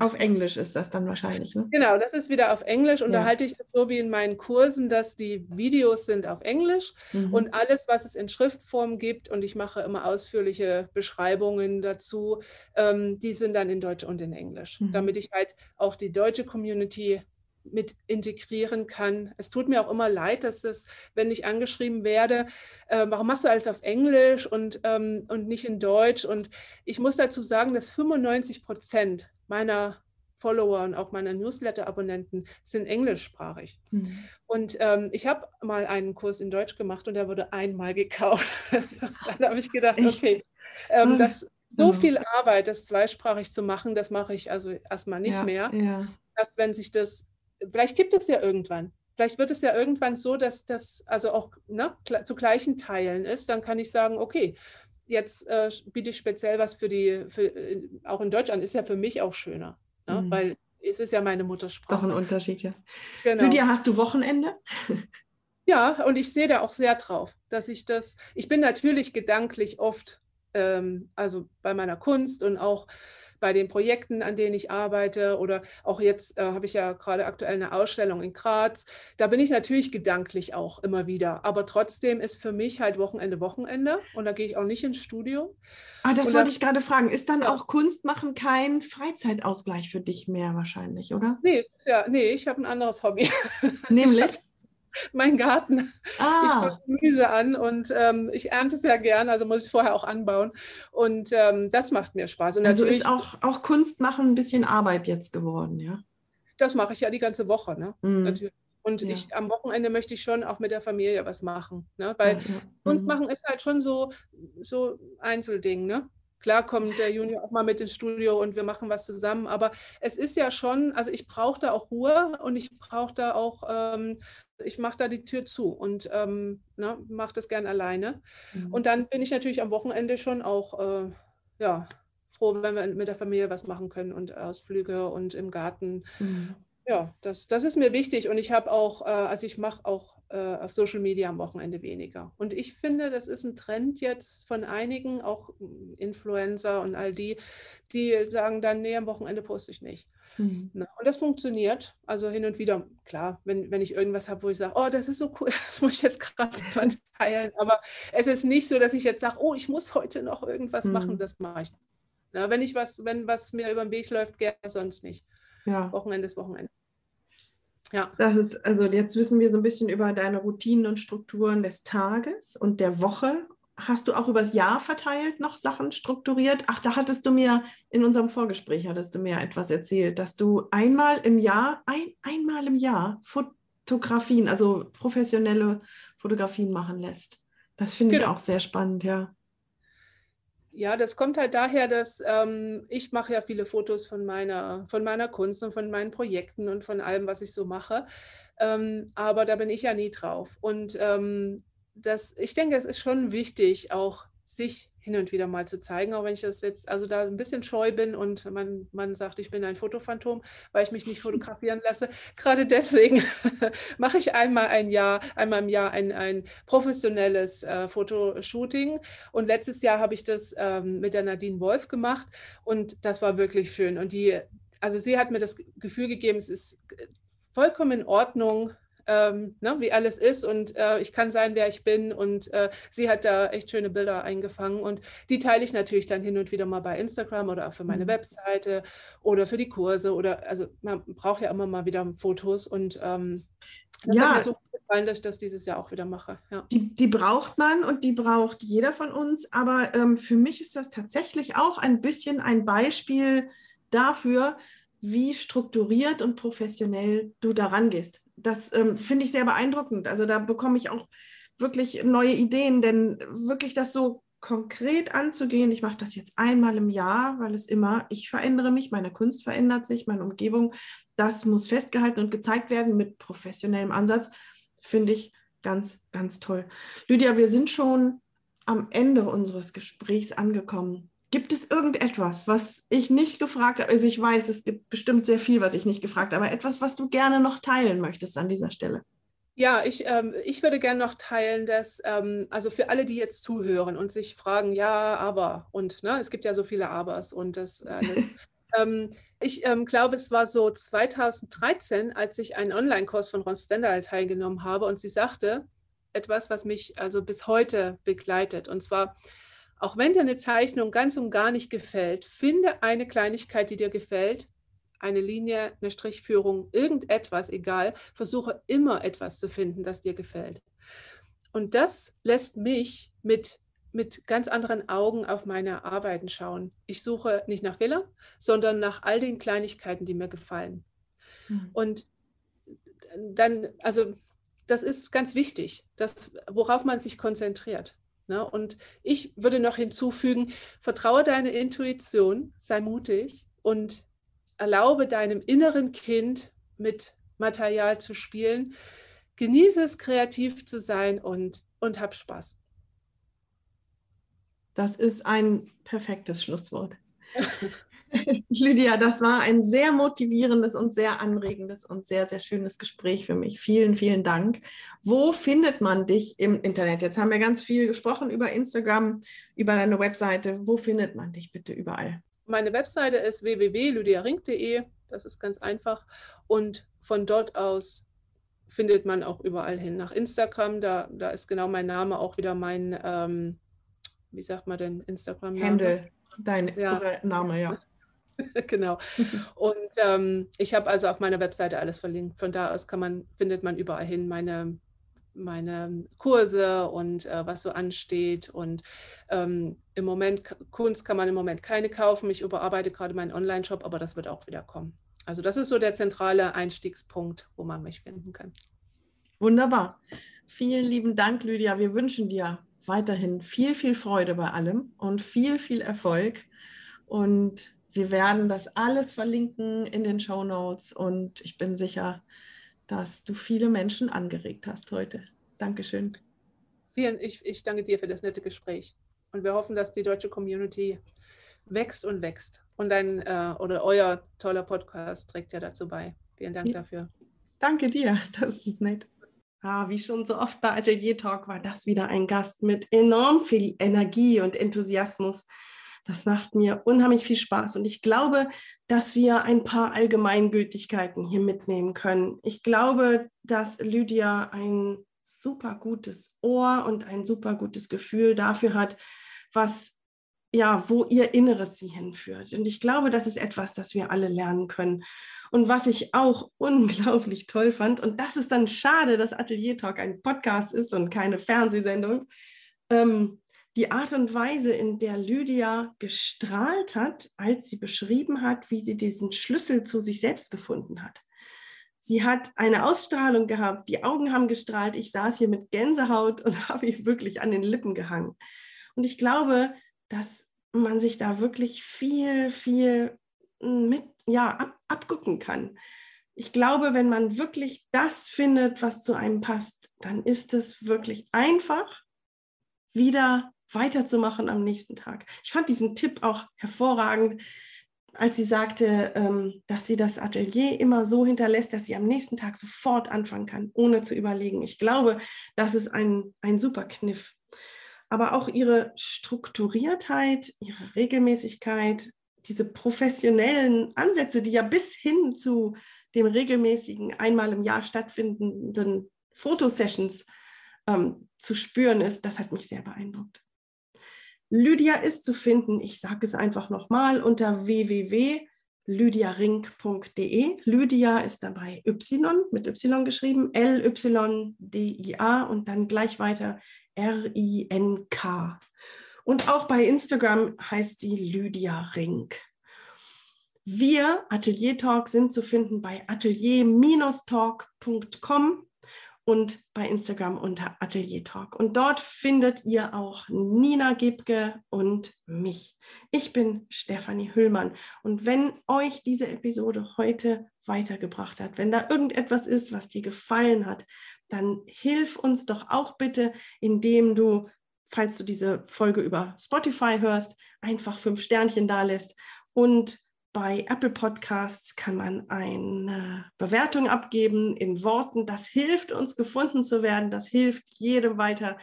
auf Englisch ist das dann wahrscheinlich. Ne? Genau, das ist wieder auf Englisch. Und ja. da halte ich das so wie in meinen Kursen, dass die Videos sind auf Englisch mhm. und alles, was es in Schriftform gibt, und ich mache immer ausführliche Beschreibungen dazu, ähm, die sind dann in Deutsch und in Englisch, mhm. damit ich halt auch die deutsche Community mit integrieren kann. Es tut mir auch immer leid, dass das, wenn ich angeschrieben werde, äh, warum machst du alles auf Englisch und, ähm, und nicht in Deutsch? Und ich muss dazu sagen, dass 95 Prozent meiner Follower und auch meiner Newsletter-Abonnenten sind englischsprachig. Mhm. Und ähm, ich habe mal einen Kurs in Deutsch gemacht und der wurde einmal gekauft. Dann habe ich gedacht, Echt? okay, ähm, mhm. das so viel Arbeit, das zweisprachig zu machen, das mache ich also erstmal nicht ja, mehr. Ja. Dass wenn sich das, vielleicht gibt es ja irgendwann. Vielleicht wird es ja irgendwann so, dass das also auch ne, zu gleichen Teilen ist. Dann kann ich sagen, okay, jetzt äh, biete ich speziell was für die, für, äh, auch in Deutschland ist ja für mich auch schöner, ne? mhm. weil es ist ja meine Muttersprache. Doch ein Unterschied, ja. Genau. Lydia, hast du Wochenende? Ja, und ich sehe da auch sehr drauf, dass ich das, ich bin natürlich gedanklich oft, ähm, also bei meiner Kunst und auch bei den Projekten, an denen ich arbeite oder auch jetzt äh, habe ich ja gerade aktuell eine Ausstellung in Graz. Da bin ich natürlich gedanklich auch immer wieder. Aber trotzdem ist für mich halt Wochenende Wochenende und da gehe ich auch nicht ins Studio. Ah, das und wollte da, ich gerade fragen. Ist dann ja. auch Kunst machen kein Freizeitausgleich für dich mehr wahrscheinlich, oder? Nee, ja, nee ich habe ein anderes Hobby. Nämlich? Mein Garten. Ah. Ich baue Gemüse an und ähm, ich ernte es sehr gern, also muss ich es vorher auch anbauen. Und ähm, das macht mir Spaß. Und also ist auch, auch Kunst machen ein bisschen Arbeit jetzt geworden, ja? Das mache ich ja die ganze Woche, ne? Mhm. Und ja. ich, am Wochenende möchte ich schon auch mit der Familie was machen. Ne? Weil ja, ja. Kunst mhm. machen ist halt schon so, so Einzelding, ne? Klar kommt der Junior auch mal mit ins Studio und wir machen was zusammen, aber es ist ja schon, also ich brauche da auch Ruhe und ich brauche da auch, ähm, ich mache da die Tür zu und ähm, ne, mache das gern alleine. Mhm. Und dann bin ich natürlich am Wochenende schon auch, äh, ja, froh, wenn wir mit der Familie was machen können und Ausflüge und im Garten. Mhm. Ja, das, das ist mir wichtig und ich habe auch, äh, also ich mache auch äh, auf Social Media am Wochenende weniger. Und ich finde, das ist ein Trend jetzt von einigen, auch hm, Influencer und all die, die sagen dann, nee, am Wochenende poste ich nicht. Mhm. Na, und das funktioniert. Also hin und wieder, klar, wenn, wenn ich irgendwas habe, wo ich sage, oh, das ist so cool, das muss ich jetzt gerade teilen. Aber es ist nicht so, dass ich jetzt sage, oh, ich muss heute noch irgendwas mhm. machen, das mache ich. Na, wenn ich was, wenn was mir über den Weg läuft, gerne sonst nicht. Ja. Wochenende ist Wochenende. Ja. Das ist, also jetzt wissen wir so ein bisschen über deine Routinen und Strukturen des Tages und der Woche. Hast du auch übers Jahr verteilt noch Sachen strukturiert? Ach, da hattest du mir in unserem Vorgespräch hattest du mir etwas erzählt, dass du einmal im Jahr, ein, einmal im Jahr Fotografien, also professionelle Fotografien machen lässt. Das finde genau. ich auch sehr spannend, ja. Ja, das kommt halt daher, dass ähm, ich mache ja viele Fotos von meiner, von meiner Kunst und von meinen Projekten und von allem, was ich so mache. Ähm, aber da bin ich ja nie drauf. Und ähm, das, ich denke, es ist schon wichtig, auch sich hin und wieder mal zu zeigen, auch wenn ich das jetzt also da ein bisschen scheu bin und man, man sagt, ich bin ein Fotophantom, weil ich mich nicht fotografieren lasse. Gerade deswegen mache ich einmal ein Jahr, einmal im Jahr ein, ein professionelles äh, Fotoshooting. Und letztes Jahr habe ich das ähm, mit der Nadine Wolf gemacht und das war wirklich schön. Und die, also sie hat mir das Gefühl gegeben, es ist vollkommen in Ordnung, ähm, ne, wie alles ist und äh, ich kann sein, wer ich bin. Und äh, sie hat da echt schöne Bilder eingefangen und die teile ich natürlich dann hin und wieder mal bei Instagram oder auch für meine mhm. Webseite oder für die Kurse oder also man braucht ja immer mal wieder Fotos und ähm, das ja. hat mir so gefallen, dass ich das dieses Jahr auch wieder mache. Ja. Die, die braucht man und die braucht jeder von uns, aber ähm, für mich ist das tatsächlich auch ein bisschen ein Beispiel dafür, wie strukturiert und professionell du daran gehst das ähm, finde ich sehr beeindruckend. Also da bekomme ich auch wirklich neue Ideen, denn wirklich das so konkret anzugehen, ich mache das jetzt einmal im Jahr, weil es immer, ich verändere mich, meine Kunst verändert sich, meine Umgebung, das muss festgehalten und gezeigt werden mit professionellem Ansatz, finde ich ganz, ganz toll. Lydia, wir sind schon am Ende unseres Gesprächs angekommen. Gibt es irgendetwas, was ich nicht gefragt habe? Also ich weiß, es gibt bestimmt sehr viel, was ich nicht gefragt habe, aber etwas, was du gerne noch teilen möchtest an dieser Stelle. Ja, ich, ähm, ich würde gerne noch teilen, dass, ähm, also für alle, die jetzt zuhören und sich fragen, ja, aber, und ne, es gibt ja so viele Abers und das alles. ähm, ich ähm, glaube, es war so 2013, als ich einen Online-Kurs von Ron Stendhal teilgenommen habe und sie sagte etwas, was mich also bis heute begleitet. Und zwar, auch wenn dir eine Zeichnung ganz und gar nicht gefällt, finde eine Kleinigkeit, die dir gefällt, eine Linie, eine Strichführung, irgendetwas, egal, versuche immer etwas zu finden, das dir gefällt. Und das lässt mich mit, mit ganz anderen Augen auf meine Arbeiten schauen. Ich suche nicht nach Fehlern, sondern nach all den Kleinigkeiten, die mir gefallen. Mhm. Und dann, also das ist ganz wichtig, das, worauf man sich konzentriert. Ne? Und ich würde noch hinzufügen, vertraue deine Intuition, sei mutig und erlaube deinem inneren Kind mit Material zu spielen. Genieße es, kreativ zu sein und, und hab Spaß. Das ist ein perfektes Schlusswort. Lydia, das war ein sehr motivierendes und sehr anregendes und sehr, sehr schönes Gespräch für mich. Vielen, vielen Dank. Wo findet man dich im Internet? Jetzt haben wir ganz viel gesprochen über Instagram, über deine Webseite. Wo findet man dich bitte überall? Meine Webseite ist www.lydiaring.de. Das ist ganz einfach. Und von dort aus findet man auch überall hin. Nach Instagram, da, da ist genau mein Name auch wieder mein, ähm, wie sagt man denn, Instagram-Name? Handle, dein ja. Name, ja. genau. Und ähm, ich habe also auf meiner Webseite alles verlinkt. Von da aus kann man, findet man überall hin meine, meine Kurse und äh, was so ansteht. Und ähm, im Moment, Kunst kann man im Moment keine kaufen. Ich überarbeite gerade meinen Online-Shop, aber das wird auch wieder kommen. Also das ist so der zentrale Einstiegspunkt, wo man mich finden kann. Wunderbar. Vielen lieben Dank, Lydia. Wir wünschen dir weiterhin viel, viel Freude bei allem und viel, viel Erfolg. Und wir werden das alles verlinken in den Show Notes und ich bin sicher, dass du viele Menschen angeregt hast heute. Dankeschön. Vielen, ich, ich danke dir für das nette Gespräch. Und wir hoffen, dass die deutsche Community wächst und wächst. Und dein äh, oder euer toller Podcast trägt ja dazu bei. Vielen Dank dafür. Danke dir, das ist nett. Ah, wie schon so oft bei Atelier Talk war das wieder ein Gast mit enorm viel Energie und Enthusiasmus. Das macht mir unheimlich viel Spaß und ich glaube, dass wir ein paar Allgemeingültigkeiten hier mitnehmen können. Ich glaube, dass Lydia ein super gutes Ohr und ein super gutes Gefühl dafür hat, was ja, wo ihr Inneres sie hinführt. Und ich glaube, das ist etwas, das wir alle lernen können. Und was ich auch unglaublich toll fand, und das ist dann schade, dass Atelier Talk ein Podcast ist und keine Fernsehsendung, ähm, die Art und Weise, in der Lydia gestrahlt hat, als sie beschrieben hat, wie sie diesen Schlüssel zu sich selbst gefunden hat. Sie hat eine Ausstrahlung gehabt, die Augen haben gestrahlt. Ich saß hier mit Gänsehaut und habe ihr wirklich an den Lippen gehangen. Und ich glaube, dass man sich da wirklich viel, viel mit, ja, ab, abgucken kann. Ich glaube, wenn man wirklich das findet, was zu einem passt, dann ist es wirklich einfach, wieder weiterzumachen am nächsten Tag. Ich fand diesen Tipp auch hervorragend, als sie sagte, ähm, dass sie das Atelier immer so hinterlässt, dass sie am nächsten Tag sofort anfangen kann, ohne zu überlegen. Ich glaube, das ist ein, ein super Kniff aber auch ihre Strukturiertheit, ihre Regelmäßigkeit, diese professionellen Ansätze, die ja bis hin zu dem regelmäßigen einmal im Jahr stattfindenden Fotosessions ähm, zu spüren ist, das hat mich sehr beeindruckt. Lydia ist zu finden, ich sage es einfach nochmal, unter www.lydiarink.de. Lydia ist dabei Y mit Y geschrieben, L-Y-D-I-A und dann gleich weiter R-I-N-K. Und auch bei Instagram heißt sie Lydia Rink. Wir, Atelier Talk, sind zu finden bei atelier-talk.com und bei Instagram unter Atelier Talk. Und dort findet ihr auch Nina Gebke und mich. Ich bin Stefanie Hüllmann. Und wenn euch diese Episode heute weitergebracht hat, wenn da irgendetwas ist, was dir gefallen hat, dann hilf uns doch auch bitte, indem du, falls du diese Folge über Spotify hörst, einfach fünf Sternchen da lässt. Und bei Apple Podcasts kann man eine Bewertung abgeben in Worten. Das hilft uns gefunden zu werden. Das hilft jedem weiter.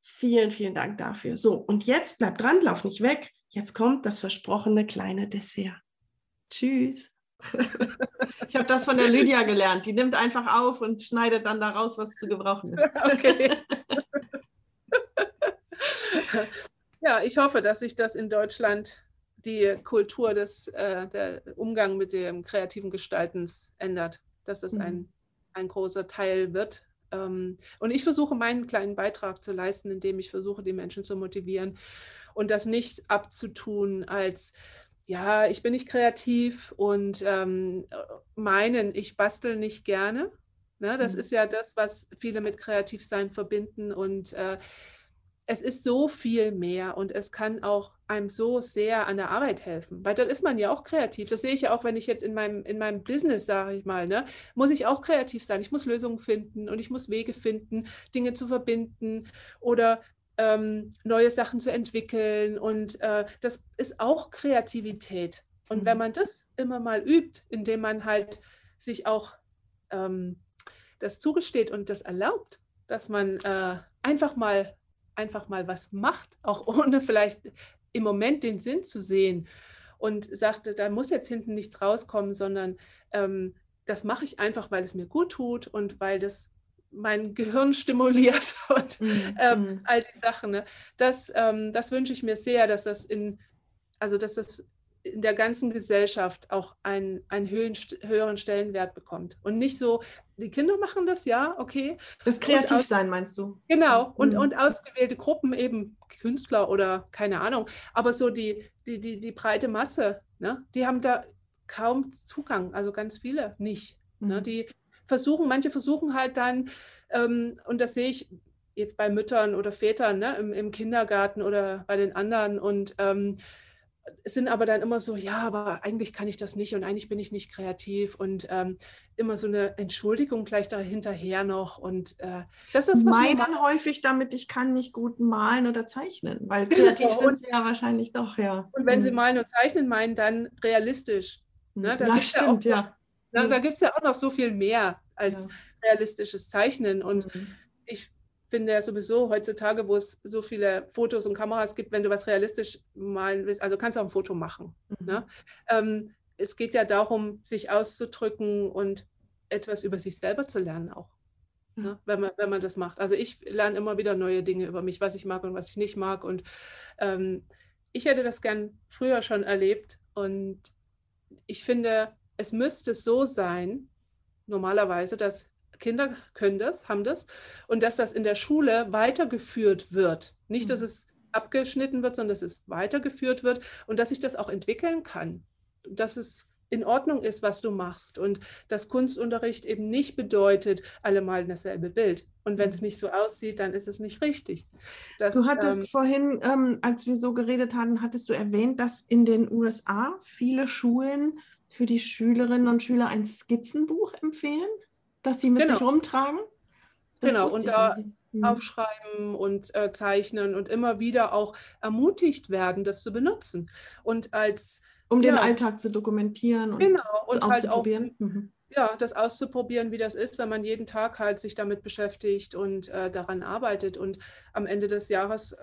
Vielen, vielen Dank dafür. So, und jetzt bleib dran, lauf nicht weg. Jetzt kommt das versprochene kleine Dessert. Tschüss. Ich habe das von der Lydia gelernt. Die nimmt einfach auf und schneidet dann daraus, was zu gebrauchen ist. Okay. Ja, ich hoffe, dass sich das in Deutschland die Kultur des äh, der Umgang mit dem kreativen Gestaltens ändert, dass das mhm. ein, ein großer Teil wird. Ähm, und ich versuche meinen kleinen Beitrag zu leisten, indem ich versuche, die Menschen zu motivieren und das nicht abzutun als ja, ich bin nicht kreativ und ähm, meinen, ich bastel nicht gerne. Ne? Das mhm. ist ja das, was viele mit Kreativsein verbinden. Und äh, es ist so viel mehr und es kann auch einem so sehr an der Arbeit helfen, weil dann ist man ja auch kreativ. Das sehe ich ja auch, wenn ich jetzt in meinem, in meinem Business, sage ich mal, ne, muss ich auch kreativ sein. Ich muss Lösungen finden und ich muss Wege finden, Dinge zu verbinden oder ähm, neue Sachen zu entwickeln. Und äh, das ist auch Kreativität. Und mhm. wenn man das immer mal übt, indem man halt sich auch ähm, das zugesteht und das erlaubt, dass man äh, einfach mal einfach mal was macht, auch ohne vielleicht im Moment den Sinn zu sehen und sagte, da muss jetzt hinten nichts rauskommen, sondern ähm, das mache ich einfach, weil es mir gut tut und weil das mein Gehirn stimuliert und mhm. ähm, mhm. all die Sachen. Ne? Das, ähm, das wünsche ich mir sehr, dass das in, also dass das in der ganzen Gesellschaft auch einen, einen höheren, höheren Stellenwert bekommt. Und nicht so, die Kinder machen das, ja, okay. Das Kreativsein meinst du? Genau, mhm. und, und ausgewählte Gruppen, eben Künstler oder keine Ahnung, aber so die, die, die, die breite Masse, ne, die haben da kaum Zugang, also ganz viele nicht. Ne? Mhm. Ne, die, versuchen, manche versuchen halt dann, ähm, und das sehe ich jetzt bei Müttern oder Vätern ne, im, im Kindergarten oder bei den anderen und ähm, sind aber dann immer so, ja, aber eigentlich kann ich das nicht und eigentlich bin ich nicht kreativ und ähm, immer so eine Entschuldigung gleich dahinterher noch und äh, das ist was meinen häufig damit, ich kann nicht gut malen oder zeichnen, weil kreativ genau. sind sie ja wahrscheinlich doch, ja. Und wenn mhm. sie malen und zeichnen meinen, dann realistisch. Ne? Da ja, stimmt, ja, ja Na, da gibt es ja auch noch so viel mehr als ja. realistisches Zeichnen. Und mhm. Ich finde ja sowieso heutzutage, wo es so viele Fotos und Kameras gibt, wenn du was realistisch malen willst, also kannst du auch ein Foto machen. Mhm. Ne? Ähm, es geht ja darum, sich auszudrücken und etwas über sich selber zu lernen auch. Mhm. Ne? Wenn, man, wenn man das macht. Also ich lerne immer wieder neue Dinge über mich, was ich mag und was ich nicht mag. Und ähm, ich hätte das gern früher schon erlebt. Und ich finde, es müsste so sein, normalerweise, dass Kinder können das, haben das, und dass das in der Schule weitergeführt wird. Nicht, dass mhm. es abgeschnitten wird, sondern dass es weitergeführt wird und dass sich das auch entwickeln kann. Dass es in Ordnung ist, was du machst und dass Kunstunterricht eben nicht bedeutet, alle malen dasselbe Bild. Und wenn es mhm. nicht so aussieht, dann ist es nicht richtig. Das, du hattest ähm, vorhin, ähm, als wir so geredet hatten, hattest du erwähnt, dass in den USA viele Schulen für die Schülerinnen und Schüler ein Skizzenbuch empfehlen, das sie mit genau. sich rumtragen. Das genau, und da mhm. aufschreiben und äh, zeichnen und immer wieder auch ermutigt werden, das zu benutzen. Und als um ja, den Alltag zu dokumentieren und, genau, und halt auch mhm. ja, das auszuprobieren, wie das ist, wenn man jeden Tag halt sich damit beschäftigt und äh, daran arbeitet und am Ende des Jahres,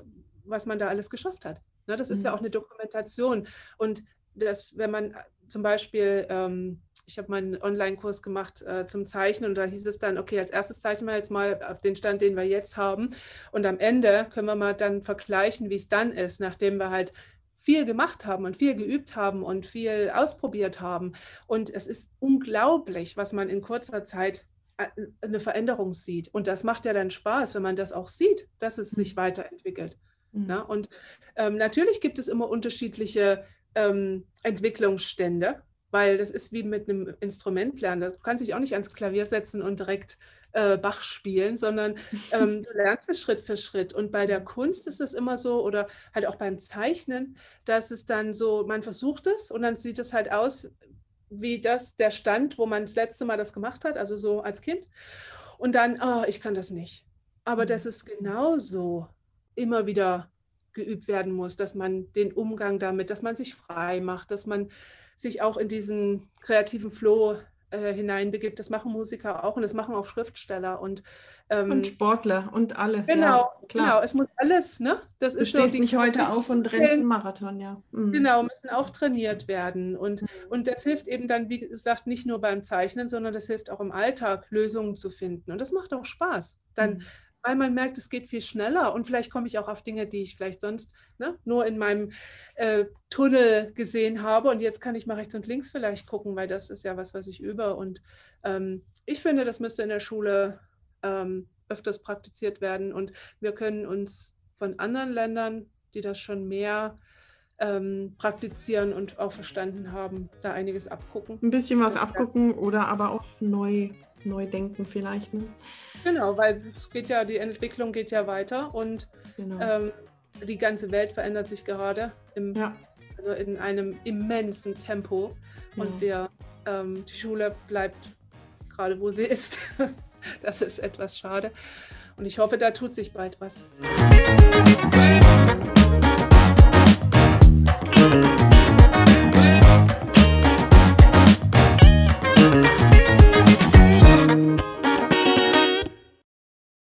was man da alles geschafft hat. Ne, das ist ja mhm. auch eine Dokumentation. Und das, wenn man zum Beispiel, ähm, ich habe meinen Online-Kurs gemacht äh, zum Zeichnen und da hieß es dann, okay, als erstes zeichnen wir jetzt mal auf den Stand, den wir jetzt haben. Und am Ende können wir mal dann vergleichen, wie es dann ist, nachdem wir halt viel gemacht haben und viel geübt haben und viel ausprobiert haben. Und es ist unglaublich, was man in kurzer Zeit äh, eine Veränderung sieht. Und das macht ja dann Spaß, wenn man das auch sieht, dass es sich mhm. weiterentwickelt. Mhm. Na? Und ähm, natürlich gibt es immer unterschiedliche ähm, Entwicklungsstände, weil das ist wie mit einem Instrument lernen. Du kannst dich auch nicht ans Klavier setzen und direkt äh, Bach spielen, sondern ähm, du lernst es Schritt für Schritt. Und bei der Kunst ist es immer so, oder halt auch beim Zeichnen, dass es dann so, man versucht es und dann sieht es halt aus wie das, der Stand, wo man das letzte Mal das gemacht hat, also so als Kind. Und dann, oh, ich kann das nicht. Aber mhm. das ist genauso immer wieder geübt werden muss, dass man den Umgang damit, dass man sich frei macht, dass man sich auch in diesen kreativen Flow äh, hineinbegibt. Das machen Musiker auch und das machen auch Schriftsteller und, ähm, und Sportler und alle. Genau, ja, genau. Es muss alles, ne? Das du ist stehst so nicht heute auf und rennst einen Marathon, ja. Mhm. Genau, müssen auch trainiert werden und, mhm. und das hilft eben dann, wie gesagt, nicht nur beim Zeichnen, sondern das hilft auch im Alltag, Lösungen zu finden und das macht auch Spaß. Dann mhm weil man merkt, es geht viel schneller. Und vielleicht komme ich auch auf Dinge, die ich vielleicht sonst ne, nur in meinem äh, Tunnel gesehen habe. Und jetzt kann ich mal rechts und links vielleicht gucken, weil das ist ja was, was ich übe. Und ähm, ich finde, das müsste in der Schule ähm, öfters praktiziert werden. Und wir können uns von anderen Ländern, die das schon mehr ähm, praktizieren und auch verstanden haben, da einiges abgucken. Ein bisschen was abgucken oder aber auch neu neu denken vielleicht. Ne? Genau, weil es geht ja, die Entwicklung geht ja weiter und genau. ähm, die ganze Welt verändert sich gerade im, ja. also in einem immensen Tempo. Ja. Und wir, ähm, die Schule bleibt gerade, wo sie ist. das ist etwas schade. Und ich hoffe, da tut sich bald was.